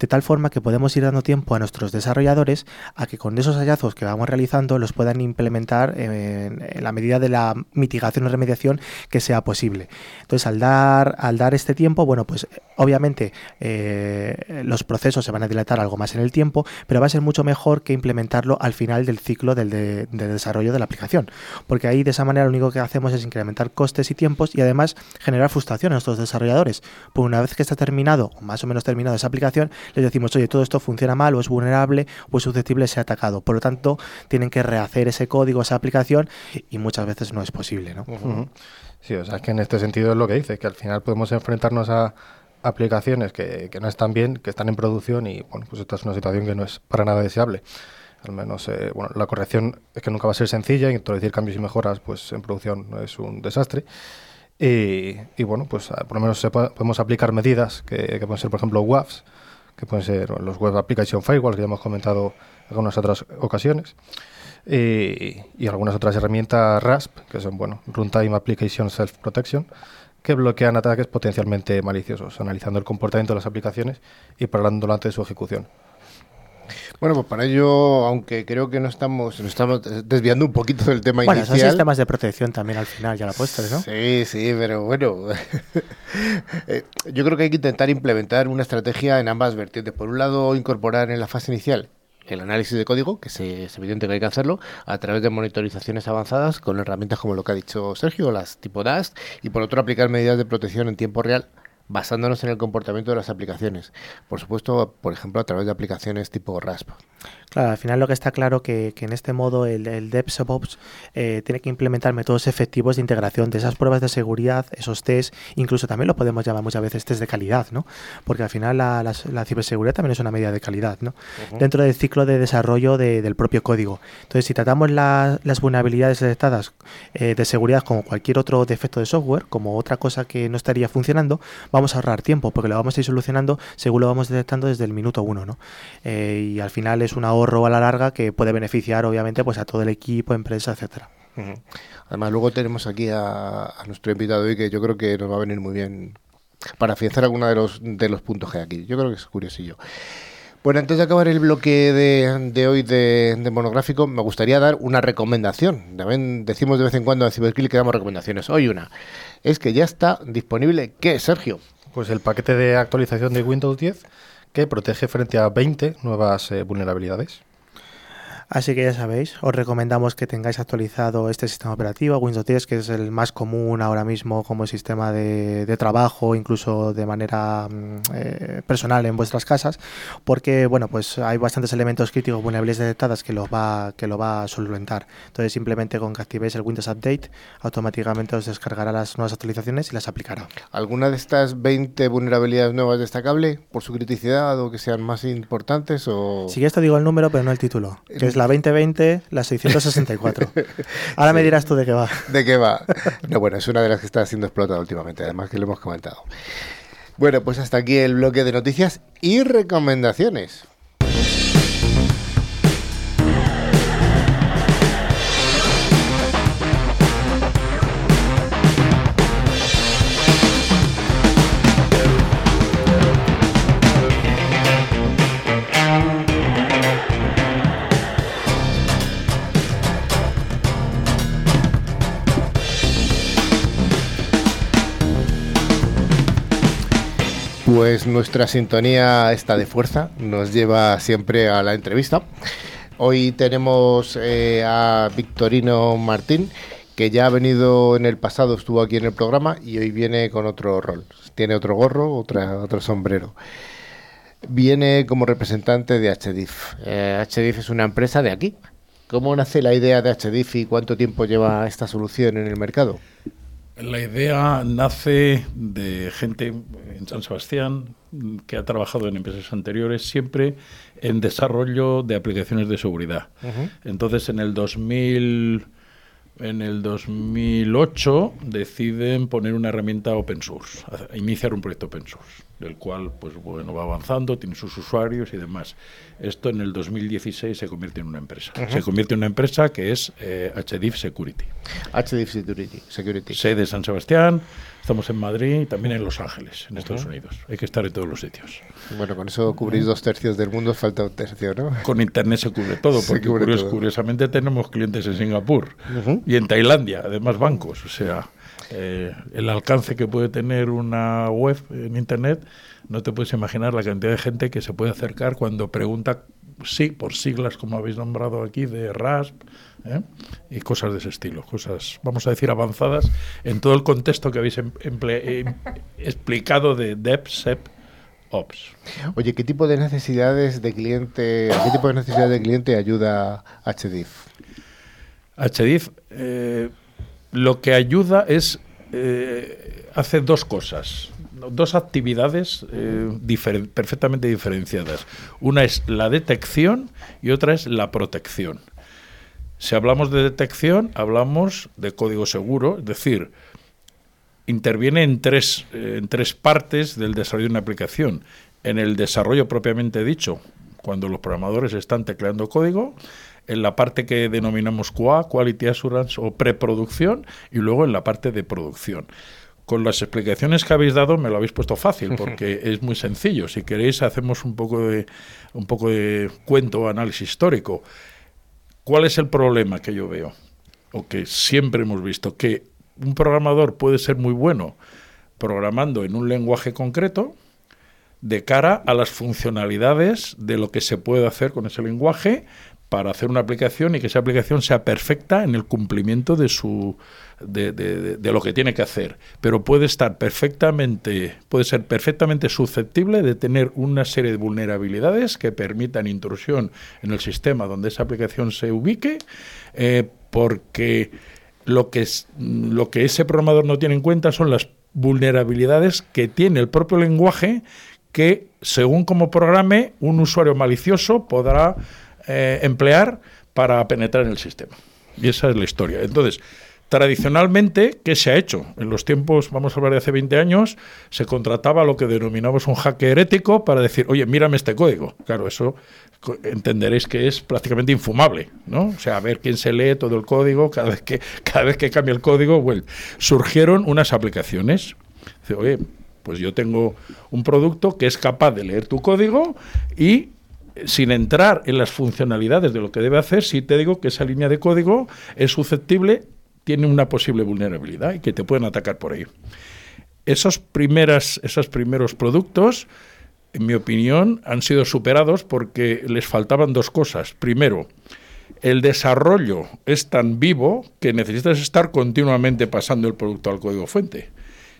de tal forma que podemos ir dando tiempo a nuestros desarrolladores a que con esos hallazgos que vamos realizando los puedan implementar en, la medida de la mitigación o remediación que sea posible. Entonces, al dar, al dar este tiempo, bueno, pues obviamente eh, los procesos se van a dilatar algo más en el tiempo, pero va a ser mucho mejor que implementarlo al final del ciclo del, de, desarrollo de la aplicación, porque ahí de esa manera lo único que hacemos es incrementar costes y tiempos y además generar frustración a nuestros desarrolladores. Pues una vez que está terminado, o más o menos terminado esa aplicación, les decimos, oye, todo esto funciona mal o es vulnerable o es susceptible de ser atacado. Por lo tanto, tienen que rehacer ese código, esa aplicación y muchas veces no es posible. ¿no? Sí, o sea, es que en este sentido es lo que dice, que al final podemos enfrentarnos a aplicaciones que, que no están bien, que están en producción y bueno, pues esta es una situación que no es para nada deseable al menos eh, bueno, la corrección es que nunca va a ser sencilla y introducir cambios y mejoras pues en producción es un desastre y, bueno pues por lo menos se podemos aplicar medidas que, que, pueden ser por ejemplo WAFs que pueden ser los Web Application Firewalls que ya hemos comentado en algunas otras ocasiones y, y algunas otras herramientas RASP que son bueno Runtime Application Self Protection que bloquean ataques potencialmente maliciosos, analizando el comportamiento de las aplicaciones y parándolo antes de su ejecución. Bueno, pues para ello, aunque creo que no estamos, nos estamos desviando un poquito del tema bueno, inicial. son sistemas de protección también al final, ya la postres, ¿no? Sí, sí, pero bueno, [laughs] eh, yo creo que hay que intentar implementar una estrategia en ambas vertientes. Por un lado, incorporar en la fase inicial el análisis de código, que se, es evidente que hay que hacerlo, a través de monitorizaciones avanzadas con herramientas como lo que ha dicho Sergio, las tipo DAST, y por otro aplicar medidas de protección en tiempo real basándonos en el comportamiento de las aplicaciones. Por supuesto, por ejemplo, a través de aplicaciones tipo RASP. Claro, al final lo que está claro que, que en este modo el, el DevSecOps eh, tiene que implementar métodos efectivos de integración de esas pruebas de seguridad, esos test, incluso también lo podemos llamar muchas veces test de calidad, ¿no? Porque al final la, la, la ciberseguridad también es una medida de calidad, ¿no? Uh -huh. Dentro del ciclo de desarrollo de, del propio código. Entonces, si tratamos la, las vulnerabilidades detectadas eh, de seguridad como cualquier otro defecto de software, como otra cosa que no estaría funcionando, vamos a ahorrar tiempo porque lo vamos a ir solucionando según lo vamos detectando desde el minuto uno, ¿no? Eh, y al final es un ahorro a la larga que puede beneficiar obviamente pues a todo el equipo, empresa, etcétera. Uh -huh. Además luego tenemos aquí a, a, nuestro invitado hoy que yo creo que nos va a venir muy bien para afianzar alguno de los de los puntos que hay aquí. Yo creo que es curiosillo. Bueno, antes de acabar el bloque de, de hoy de, de, monográfico, me gustaría dar una recomendación. También decimos de vez en cuando en Ciberkill que damos recomendaciones. Hoy una. Es que ya está disponible, ¿qué, Sergio? Pues el paquete de actualización de Windows 10 que protege frente a 20 nuevas eh, vulnerabilidades. Así que ya sabéis, os recomendamos que tengáis actualizado este sistema operativo, Windows 10, que es el más común ahora mismo como sistema de, de trabajo, incluso de manera eh, personal en vuestras casas, porque bueno, pues hay bastantes elementos críticos, vulnerabilidades detectadas que lo va, que lo va a solventar. Entonces simplemente con que activéis el Windows Update, automáticamente os descargará las nuevas actualizaciones y las aplicará. ¿Alguna de estas 20 vulnerabilidades nuevas destacable por su criticidad o que sean más importantes? O... Quieres te digo el número, pero no el título, que es la 2020, la 664. Ahora sí. me dirás tú de qué va. ¿De qué va? No, bueno, es una de las que está siendo explotada últimamente, además que lo hemos comentado. Bueno, pues hasta aquí el bloque de noticias y recomendaciones. Pues nuestra sintonía está de fuerza, nos lleva siempre a la entrevista. Hoy tenemos eh, a Victorino Martín, que ya ha venido en el pasado, estuvo aquí en el programa y hoy viene con otro rol. Tiene otro gorro, otra, otro sombrero. Viene como representante de HDIF. Eh, HDIF es una empresa de aquí. ¿Cómo nace la idea de HDIF y cuánto tiempo lleva esta solución en el mercado? La idea nace de gente en San Sebastián que ha trabajado en empresas anteriores siempre en desarrollo de aplicaciones de seguridad. Entonces, en el 2000 en el 2008 deciden poner una herramienta open source, iniciar un proyecto open source, del cual pues bueno va avanzando, tiene sus usuarios y demás. Esto en el 2016 se convierte en una empresa. Se convierte en una empresa que es eh, HDIF Security. HDIF Security. Security. Sede San Sebastián, Estamos en Madrid y también en Los Ángeles, en Estados Unidos. Hay que estar en todos los sitios. Bueno, con eso cubrís dos tercios del mundo, falta un tercio, ¿no? Con Internet se cubre todo, porque curiosamente tenemos clientes en Singapur y en Tailandia, además bancos. O sea, eh, el alcance que puede tener una web en Internet, no te puedes imaginar la cantidad de gente que se puede acercar cuando pregunta, sí, por siglas como habéis nombrado aquí, de RASP, ¿eh? y cosas de ese estilo, cosas, vamos a decir, avanzadas en todo el contexto que habéis em, eh, explicado de DevSep Ops. Oye, ¿qué tipo de necesidades de cliente, a qué tipo de necesidades de cliente ayuda HDIF? HDIF eh, lo que ayuda es hace dos cosas, dos actividades perfectamente diferenciadas. Una es la detección y otra es la protección. Si hablamos de detección, hablamos de código seguro, es decir, interviene en tres, eh, en tres partes del desarrollo de una aplicación. En el desarrollo propiamente dicho, cuando los programadores están tecleando código, en la parte que denominamos QA, Quality Assurance o preproducción, y luego en la parte de producción. Con las explicaciones que habéis dado me lo habéis puesto fácil, [laughs] porque es muy sencillo. Si queréis hacemos un poco de, un poco de cuento o análisis histórico. ¿Cuál es el problema que yo veo? O que siempre hemos visto, que un programador puede ser muy bueno programando en un lenguaje concreto de cara a las funcionalidades de lo que se puede hacer con ese lenguaje para hacer una aplicación y que esa aplicación sea perfecta en el cumplimiento de su de, de, lo que tiene que hacer. Pero puede estar perfectamente puede ser perfectamente susceptible de tener una serie de vulnerabilidades que permitan intrusión en el sistema donde esa aplicación se ubique eh, porque lo que es, lo que ese programador no tiene en cuenta son las vulnerabilidades que tiene el propio lenguaje que según como programe un usuario malicioso podrá eh, emplear para penetrar en el sistema. Y esa es la historia. Entonces, Tradicionalmente, ¿qué se ha hecho? En los tiempos, vamos a hablar de hace 20 años, se contrataba lo que denominamos un hacker ético para decir, oye, mírame este código. Claro, eso entenderéis que es prácticamente infumable, ¿no? O sea, a ver quién se lee todo el código, cada vez que, [laughs] cada vez que cambia el código, surgieron unas aplicaciones. Dice, oye, pues yo tengo un producto que es capaz de leer tu código y sin entrar en las funcionalidades de lo que debe hacer, si te digo que esa línea de código es susceptible, tiene una posible vulnerabilidad y que te pueden atacar por ahí. Esos, primeras, esos primeros productos, en mi opinión, han sido superados porque les faltaban dos cosas. Primero, el desarrollo es tan vivo que necesitas estar continuamente pasando el producto al código fuente.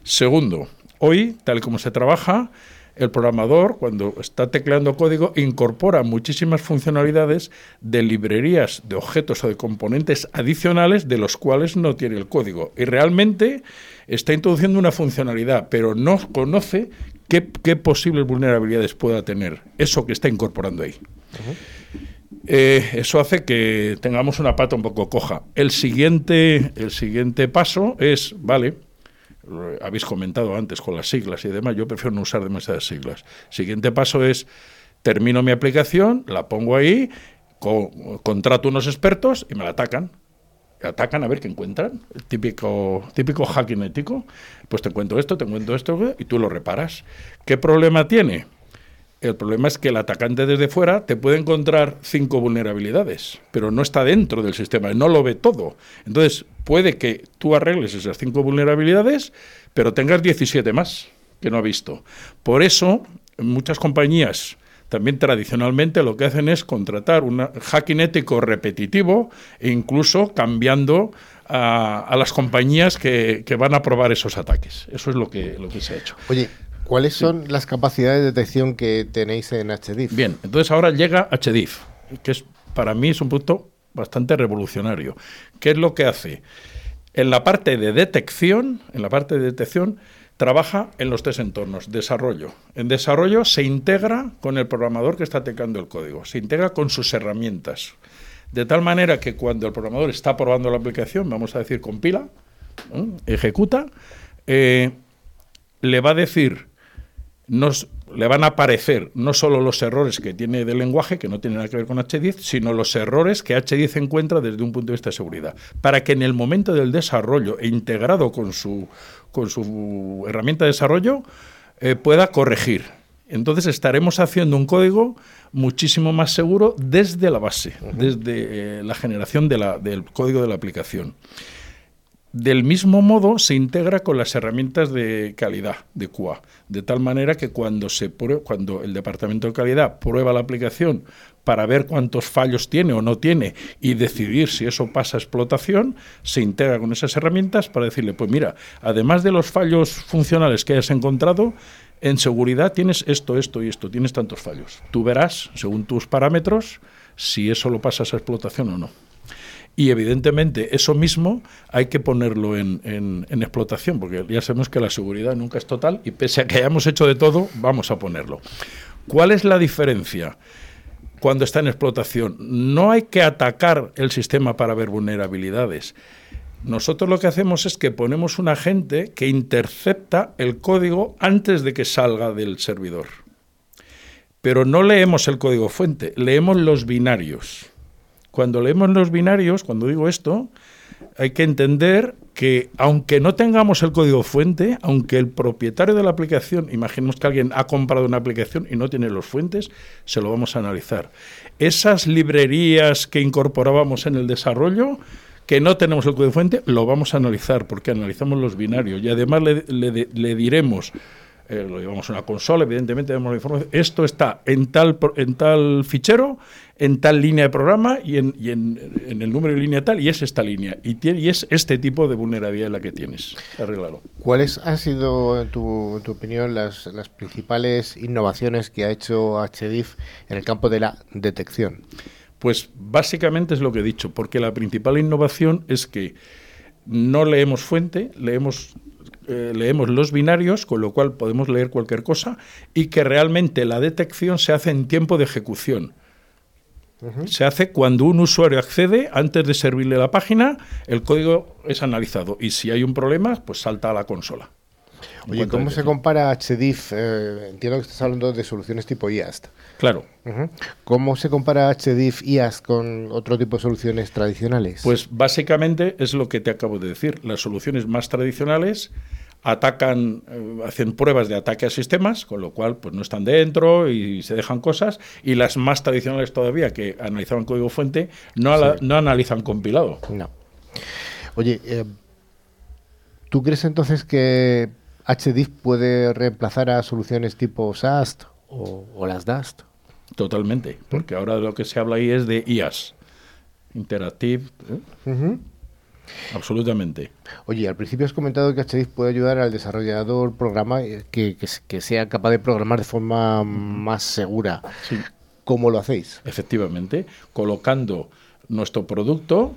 Segundo, hoy, tal como se trabaja, el programador, cuando está tecleando código, incorpora muchísimas funcionalidades de librerías de objetos o de componentes adicionales de los cuales no tiene el código. Y realmente está introduciendo una funcionalidad, pero no conoce qué, posibles vulnerabilidades pueda tener eso que está incorporando ahí. Eh, eso hace que tengamos una pata un poco coja. El siguiente, el siguiente paso es, vale, habéis comentado antes con las siglas y demás, yo prefiero no usar demasiadas siglas. Siguiente paso es, termino mi aplicación, la pongo ahí, contrato unos expertos y me la atacan. Atacan a ver qué encuentran, el típico, típico hacking ético. Pues te encuentro esto, te encuentro esto y tú lo reparas. ¿Qué problema tiene? El problema es que el atacante desde fuera te puede encontrar cinco vulnerabilidades, pero no está dentro del sistema, no lo ve todo. Entonces, puede que tú arregles esas cinco vulnerabilidades, pero tengas 17 más que no ha visto. Por eso, muchas compañías también tradicionalmente lo que hacen es contratar un hacking ético repetitivo e incluso cambiando a, las compañías que, que, van a probar esos ataques. Eso es lo que, lo que se ha hecho. Oye, ¿cuáles son las capacidades de detección que tenéis en HDIF? Bien, entonces ahora llega HDIF, que es para mí es un producto bastante revolucionario. ¿Qué es lo que hace? En la parte de detección, en la parte de detección, trabaja en los tres entornos. Desarrollo. En desarrollo se integra con el programador que está tecando el código, se integra con sus herramientas. De tal manera que cuando el programador está probando la aplicación, vamos a decir compila, ejecuta, eh, le va a decir, nos, le van a aparecer no solo los errores que tiene del lenguaje, que no tienen nada que ver con H10, sino los errores que H10 encuentra desde un punto de vista de seguridad, para que en el momento del desarrollo e integrado con su, con su herramienta de desarrollo eh, pueda corregir. Entonces estaremos haciendo un código muchísimo más seguro desde la base, desde eh, la generación de la, del código de la aplicación. Del mismo modo, se integra con las herramientas de calidad de QA, de tal manera que cuando, se cuando el departamento de calidad prueba la aplicación para ver cuántos fallos tiene o no tiene y decidir si eso pasa a explotación, se integra con esas herramientas para decirle, pues mira, además de los fallos funcionales que hayas encontrado, en seguridad tienes esto, esto y esto, tienes tantos fallos. Tú verás, según tus parámetros, si eso lo pasas a explotación o no. Y evidentemente eso mismo hay que ponerlo en, en, explotación, porque ya sabemos que la seguridad nunca es total y pese a que hayamos hecho de todo, vamos a ponerlo. ¿Cuál es la diferencia? Cuando está en explotación, no hay que atacar el sistema para ver vulnerabilidades. Nosotros lo que hacemos es que ponemos un agente que intercepta el código antes de que salga del servidor. Pero no leemos el código fuente, leemos los binarios. Cuando leemos los binarios, cuando digo esto, hay que entender que aunque no tengamos el código fuente, aunque el propietario de la aplicación, imaginemos que alguien ha comprado una aplicación y no tiene los fuentes, se lo vamos a analizar. Esas librerías que incorporábamos en el desarrollo, que no tenemos el código fuente, lo vamos a analizar porque analizamos los binarios y además le, le diremos eh, lo llevamos a una consola, evidentemente vemos la información, esto está en tal, en tal fichero, en tal línea de programa y, en, y en, el número de línea tal, y es esta línea, y, tiene, y es este tipo de vulnerabilidad la que tienes. Arréglalo. ¿Cuáles han sido, en tu, en tu opinión, las, las principales innovaciones que ha hecho HDIF en el campo de la detección? Pues básicamente es lo que he dicho, porque la principal innovación es que no leemos fuente, leemos eh, leemos los binarios, con lo cual podemos leer cualquier cosa, y que realmente la detección se hace en tiempo de ejecución. Se hace cuando un usuario accede, antes de servirle la página, el código es analizado y si hay un problema, pues salta a la consola. Oye, ¿cómo se compara HDIF? Eh, entiendo que estás hablando de soluciones tipo IAST. Claro. ¿Cómo se compara HDIF IAST con otro tipo de soluciones tradicionales? Pues básicamente es lo que te acabo de decir. Las soluciones más tradicionales atacan, eh, hacen pruebas de ataque a sistemas, con lo cual pues no están dentro y se dejan cosas, y las más tradicionales todavía, que analizaban código fuente, no, no analizan compilado. No. Oye, eh, ¿tú crees entonces que HDIF puede reemplazar a soluciones tipo SAST o, las DAST? Totalmente, porque ahora lo que se habla ahí es de IAS, Interactive. ¿eh? Absolutamente. Oye, al principio has comentado que HDIF puede ayudar al desarrollador programa eh, que, que, sea capaz de programar de forma más segura. ¿Cómo lo hacéis? Efectivamente, colocando nuestro producto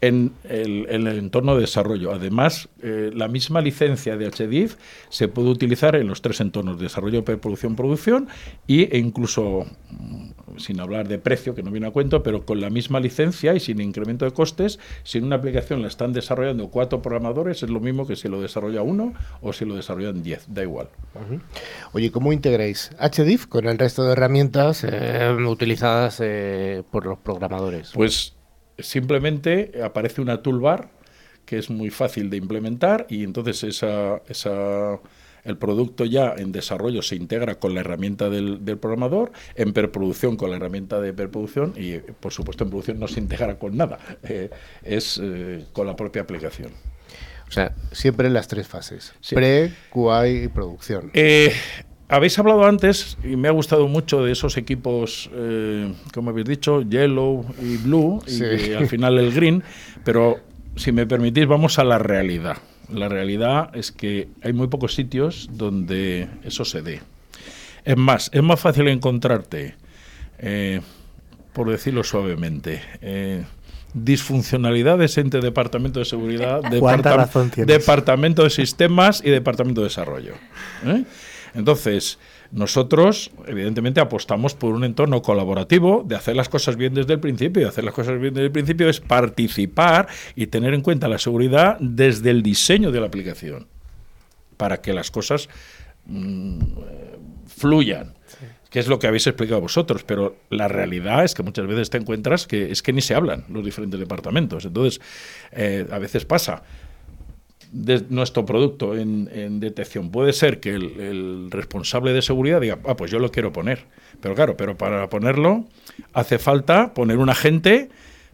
en el, entorno de desarrollo. Además, eh, la misma licencia de HDIF se puede utilizar en los tres entornos, desarrollo, preproducción, producción, y, e incluso, mm, sin hablar de precio, que no viene a cuento, pero con la misma licencia y sin incremento de costes, si en una aplicación la están desarrollando cuatro programadores, es lo mismo que si lo desarrolla uno o si lo desarrollan diez, da igual. Oye, ¿cómo integráis HDIF con el resto de herramientas eh, utilizadas eh, por los programadores? Pues simplemente aparece una toolbar que es muy fácil de implementar y entonces esa, esa, el producto ya en desarrollo se integra con la herramienta del, programador, en perproducción con la herramienta de perproducción y por supuesto en producción no se integra con nada, eh, es eh, con la propia aplicación. O sea, siempre en las tres fases, pre, QA y producción. Eh, habéis hablado antes, y me ha gustado mucho de esos equipos, eh, como habéis dicho, yellow y blue, Sí. y al final el green, pero si me permitís, vamos a la realidad. La realidad es que hay muy pocos sitios donde eso se dé. Es más, es más fácil encontrarte, eh, por decirlo suavemente, eh, disfuncionalidades entre departamento de seguridad, [laughs] departam- departamento de sistemas y departamento de desarrollo. ¿eh? Entonces, nosotros, evidentemente, apostamos por un entorno colaborativo, de hacer las cosas bien desde el principio. Y hacer las cosas bien desde el principio es participar y tener en cuenta la seguridad desde el diseño de la aplicación, para que las cosas mm, fluyan. Que es lo que habéis explicado vosotros, pero la realidad es que muchas veces te encuentras que es que ni se hablan los diferentes departamentos. Entonces, eh, a veces pasa de nuestro producto en, en detección. Puede ser que el, el responsable de seguridad diga, ah, pues yo lo quiero poner. Pero claro, pero para ponerlo hace falta poner un agente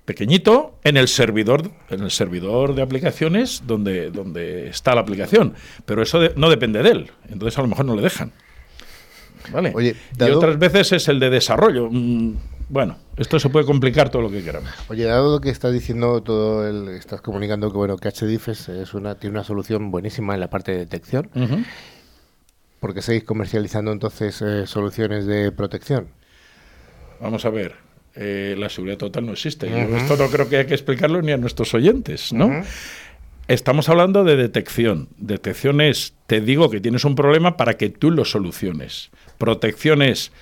pequeñito en el servidor, en el servidor de aplicaciones donde, donde está la aplicación. Pero eso de- no depende de él. Entonces a lo mejor no le dejan. ¿Vale? Oye, y otras veces es el de desarrollo. Bueno, esto se puede complicar todo lo que queramos. Oye, dado lo que estás diciendo, todo el, estás comunicando que bueno que HDIF es, es una, tiene una solución buenísima en la parte de detección. Ujú. ¿Por qué seguís comercializando entonces eh, soluciones de protección? Vamos a ver, eh, la seguridad total no existe. Esto no creo que haya que explicarlo ni a nuestros oyentes, ¿no? Estamos hablando de detección. Detección es, te digo que tienes un problema para que tú lo soluciones. Protección es,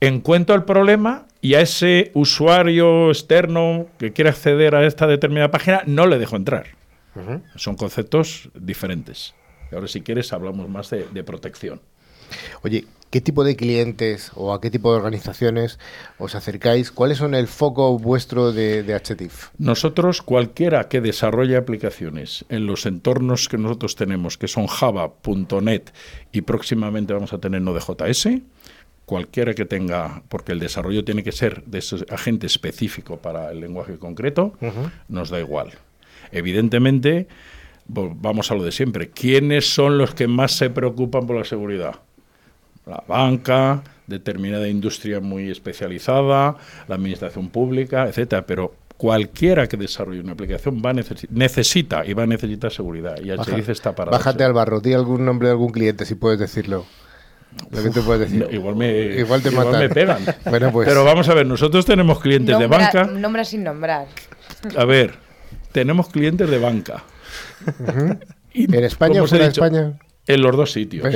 encuentro el problema y a ese usuario externo que quiere acceder a esta determinada página no le dejo entrar. Son conceptos diferentes. Ahora, si quieres, hablamos más de, de protección. Oye, ¿qué tipo de clientes o a qué tipo de organizaciones os acercáis? ¿Cuáles son el foco vuestro de, de HDIF? Nosotros, cualquiera que desarrolle aplicaciones en los entornos que nosotros tenemos, que son Java, .NET y próximamente vamos a tener Node.js, cualquiera que tenga, porque el desarrollo tiene que ser de ese agente específico para el lenguaje concreto, nos da igual. Evidentemente, vamos a lo de siempre. ¿Quiénes son los que más se preocupan por la seguridad? la banca, determinada industria muy especializada, la administración pública, etcétera, pero cualquiera que desarrolle una aplicación va a necesi- necesita y va a necesitar seguridad y Baja- HDIF está para Bájate al barro, di algún nombre de algún cliente si puedes decirlo. Lo que te puedes decir. No, igual me Igual te igual matan. me pegan. [laughs] Bueno, pues. Pero vamos a ver, nosotros tenemos clientes de banca. Nombra sin nombrar. A ver, tenemos clientes de banca. [laughs] Y, ¿En España o fuera de España? En los dos sitios.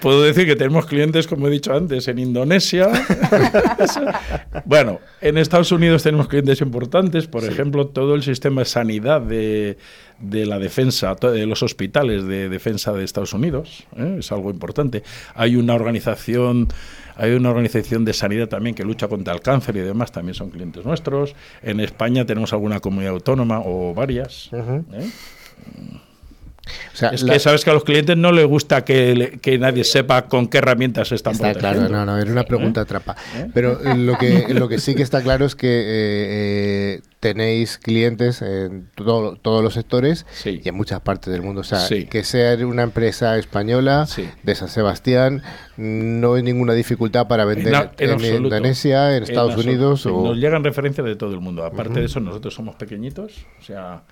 Puedo decir que tenemos clientes, como he dicho antes, en Indonesia. [laughs] bueno, en Estados Unidos tenemos clientes importantes, por ejemplo, todo el sistema de sanidad de, de la defensa, de los hospitales de defensa de Estados Unidos, ¿eh? es algo importante. Hay una organización, hay una organización de sanidad también que lucha contra el cáncer y demás, también son clientes nuestros. En España tenemos alguna comunidad autónoma o varias. ¿eh? O sea, Es la- que sabes que a los clientes no les gusta que, le- que nadie sepa con qué herramientas están Está protegiendo. claro, no, no, era una pregunta trampa. Pero eh, lo que, lo que sí que está claro es que eh, eh, tenéis clientes en todo- todos los sectores Sí. y en muchas partes del mundo. O sea, Sí. que sea una empresa española Sí. de San Sebastián, no hay ninguna dificultad para vender en. Indonesia, en Estados. Unidos o... Nos llegan referencias de todo el mundo. Aparte de eso, nosotros somos pequeñitos, o sea,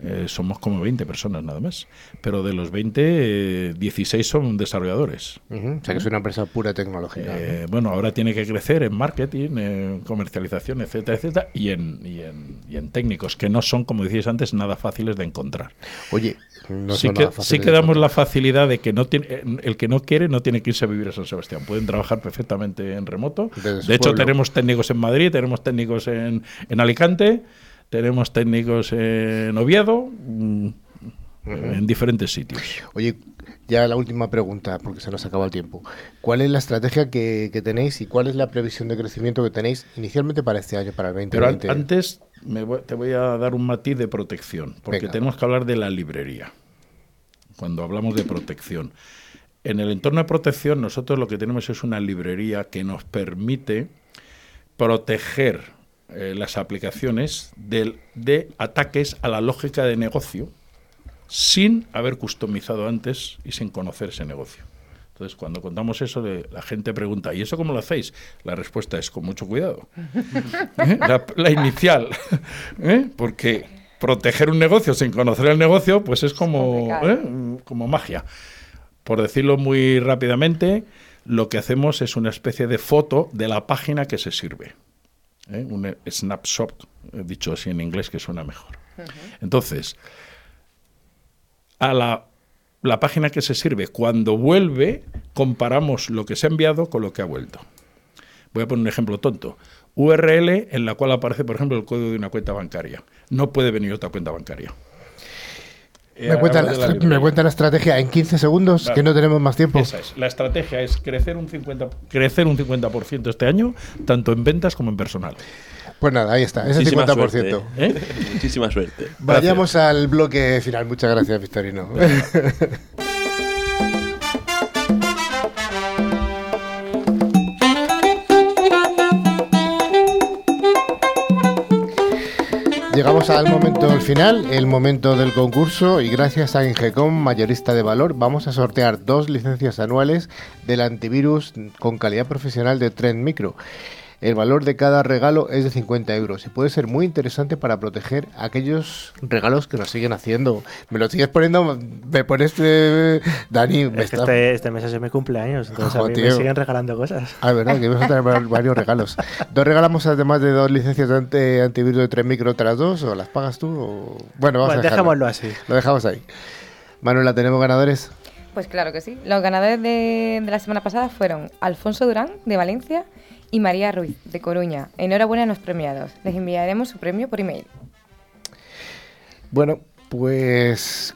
eh, somos como 20 personas nada más. Pero de los 20, eh, 16 son desarrolladores. O sea, que es una empresa pura tecnológica. Eh, bueno, ahora tiene que crecer en marketing, en comercialización, etcétera, etcétera, y en, y, en, y en técnicos, que no son, como decíais antes, nada fáciles de encontrar. Oye, no sí, son que, nada sí que damos la facilidad de que no tiene, eh, el que no quiere no tiene que irse a vivir a San Sebastián. Pueden trabajar perfectamente en remoto. Desde de hecho, pueblo. tenemos técnicos en Madrid, tenemos técnicos en, en Alicante, tenemos técnicos en Oviedo, mm, en diferentes sitios. Oye, ya la última pregunta, porque se nos acaba el tiempo. ¿Cuál es la estrategia que, que tenéis y cuál es la previsión de crecimiento que tenéis inicialmente para este año, para el Pero an- 2020? antes me voy- te voy a dar un matiz de protección, porque Venga. tenemos que hablar de la librería. Cuando hablamos de protección. En el entorno de protección, nosotros lo que tenemos es una librería que nos permite proteger eh, las aplicaciones del- de ataques a la lógica de negocio sin haber customizado antes y sin conocer ese negocio. Entonces, cuando contamos eso, la gente pregunta, ¿y eso cómo lo hacéis? La respuesta es con mucho cuidado. [laughs] ¿Eh? La, la inicial. [laughs] ¿eh? Porque proteger un negocio sin conocer el negocio, pues es como. ¿eh? como magia. Por decirlo muy rápidamente, lo que hacemos es una especie de foto de la página que se sirve. ¿Eh? Un snapshot, eh, dicho así en inglés, que suena mejor. Entonces, a la, la página que se sirve, cuando vuelve, comparamos lo que se ha enviado con lo que ha vuelto. Voy a poner un ejemplo tonto. URL en la cual aparece, por ejemplo, el código de una cuenta bancaria. No puede venir otra cuenta bancaria. Eh, Me cuenta, la, me cuenta la estrategia en 15 segundos, Claro. que no tenemos más tiempo. Esa es. La estrategia es crecer un 50%, crecer un 50 este año, tanto en ventas como en personal. Pues nada, ahí está, ese Muchísima 50%. suerte. ¿Eh? Muchísima suerte. Vayamos al bloque final. Muchas gracias, Victorino. [laughs] Llegamos al momento del final, el momento del concurso y gracias a Ingecom, mayorista de valor, vamos a sortear dos licencias anuales del antivirus con calidad profesional de Trend Micro. El valor de cada regalo es de 50 euros y puede ser muy interesante para proteger aquellos regalos que nos siguen haciendo. Me lo sigues poniendo, me pones, eh, Dani, me Es que está- este, este mes es mi cumpleaños, entonces a mí me siguen regalando cosas. Ah, verdad, que vamos a tener var- varios regalos. ¿Dos regalamos además de dos licencias de ante- antivirus de 3 micro otras dos o las pagas tú? o- Bueno, vamos Bueno, a dejarlo. dejémoslo así. Lo dejamos ahí. Manuela, ¿tenemos ganadores? Pues claro que sí. Los ganadores de, de la semana pasada fueron Alfonso Durán, de Valencia, y María Ruiz, de Coruña. Enhorabuena a los premiados. Les enviaremos su premio por email. Bueno, pues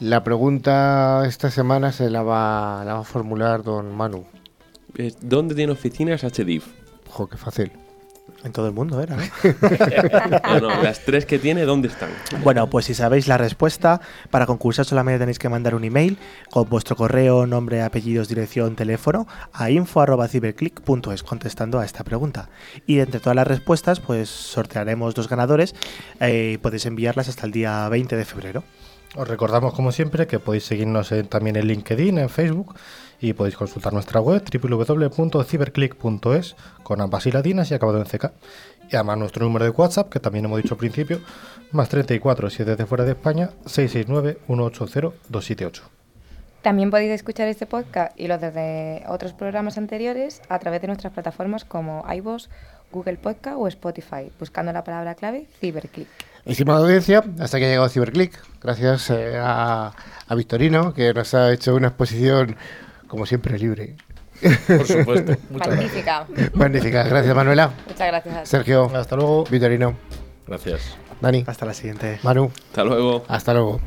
la pregunta esta semana se la va, la va a formular don Manu. Eh, ¿Dónde tiene oficinas HDIF? Ojo, qué fácil. En todo el mundo era, ¿no? No, no, las tres que tiene, ¿dónde están? Bueno, pues si sabéis la respuesta, para concursar solamente tenéis que mandar un email con vuestro correo, nombre, apellidos, dirección, teléfono a info.ciberclick.es contestando a esta pregunta. Y entre todas las respuestas, pues sortearemos dos ganadores eh, y podéis enviarlas hasta el día 20 de febrero. Os recordamos, como siempre, que podéis seguirnos en- también en LinkedIn, en Facebook y podéis consultar nuestra web www.ciberclick.es con ambas y latinas y acabado en CK. Y además nuestro número de WhatsApp, que también hemos dicho al principio, más 34 si es desde fuera de España, 669-180-278. También podéis escuchar este podcast y los de otros programas anteriores a través de nuestras plataformas como iVoox, Google Podcast o Spotify, buscando la palabra clave Ciberclick. Estimada audiencia, hasta que ha llegado Ciberclick. Gracias eh, a, a Victorino, que nos ha hecho una exposición, como siempre, libre. Por supuesto. [laughs] Muchas gracias. Magnífica. Magnífica. Gracias, Manuela. Muchas gracias. Sergio. Hasta luego. Victorino. Gracias. Dani. Hasta la siguiente. Manu. Hasta luego. Hasta luego.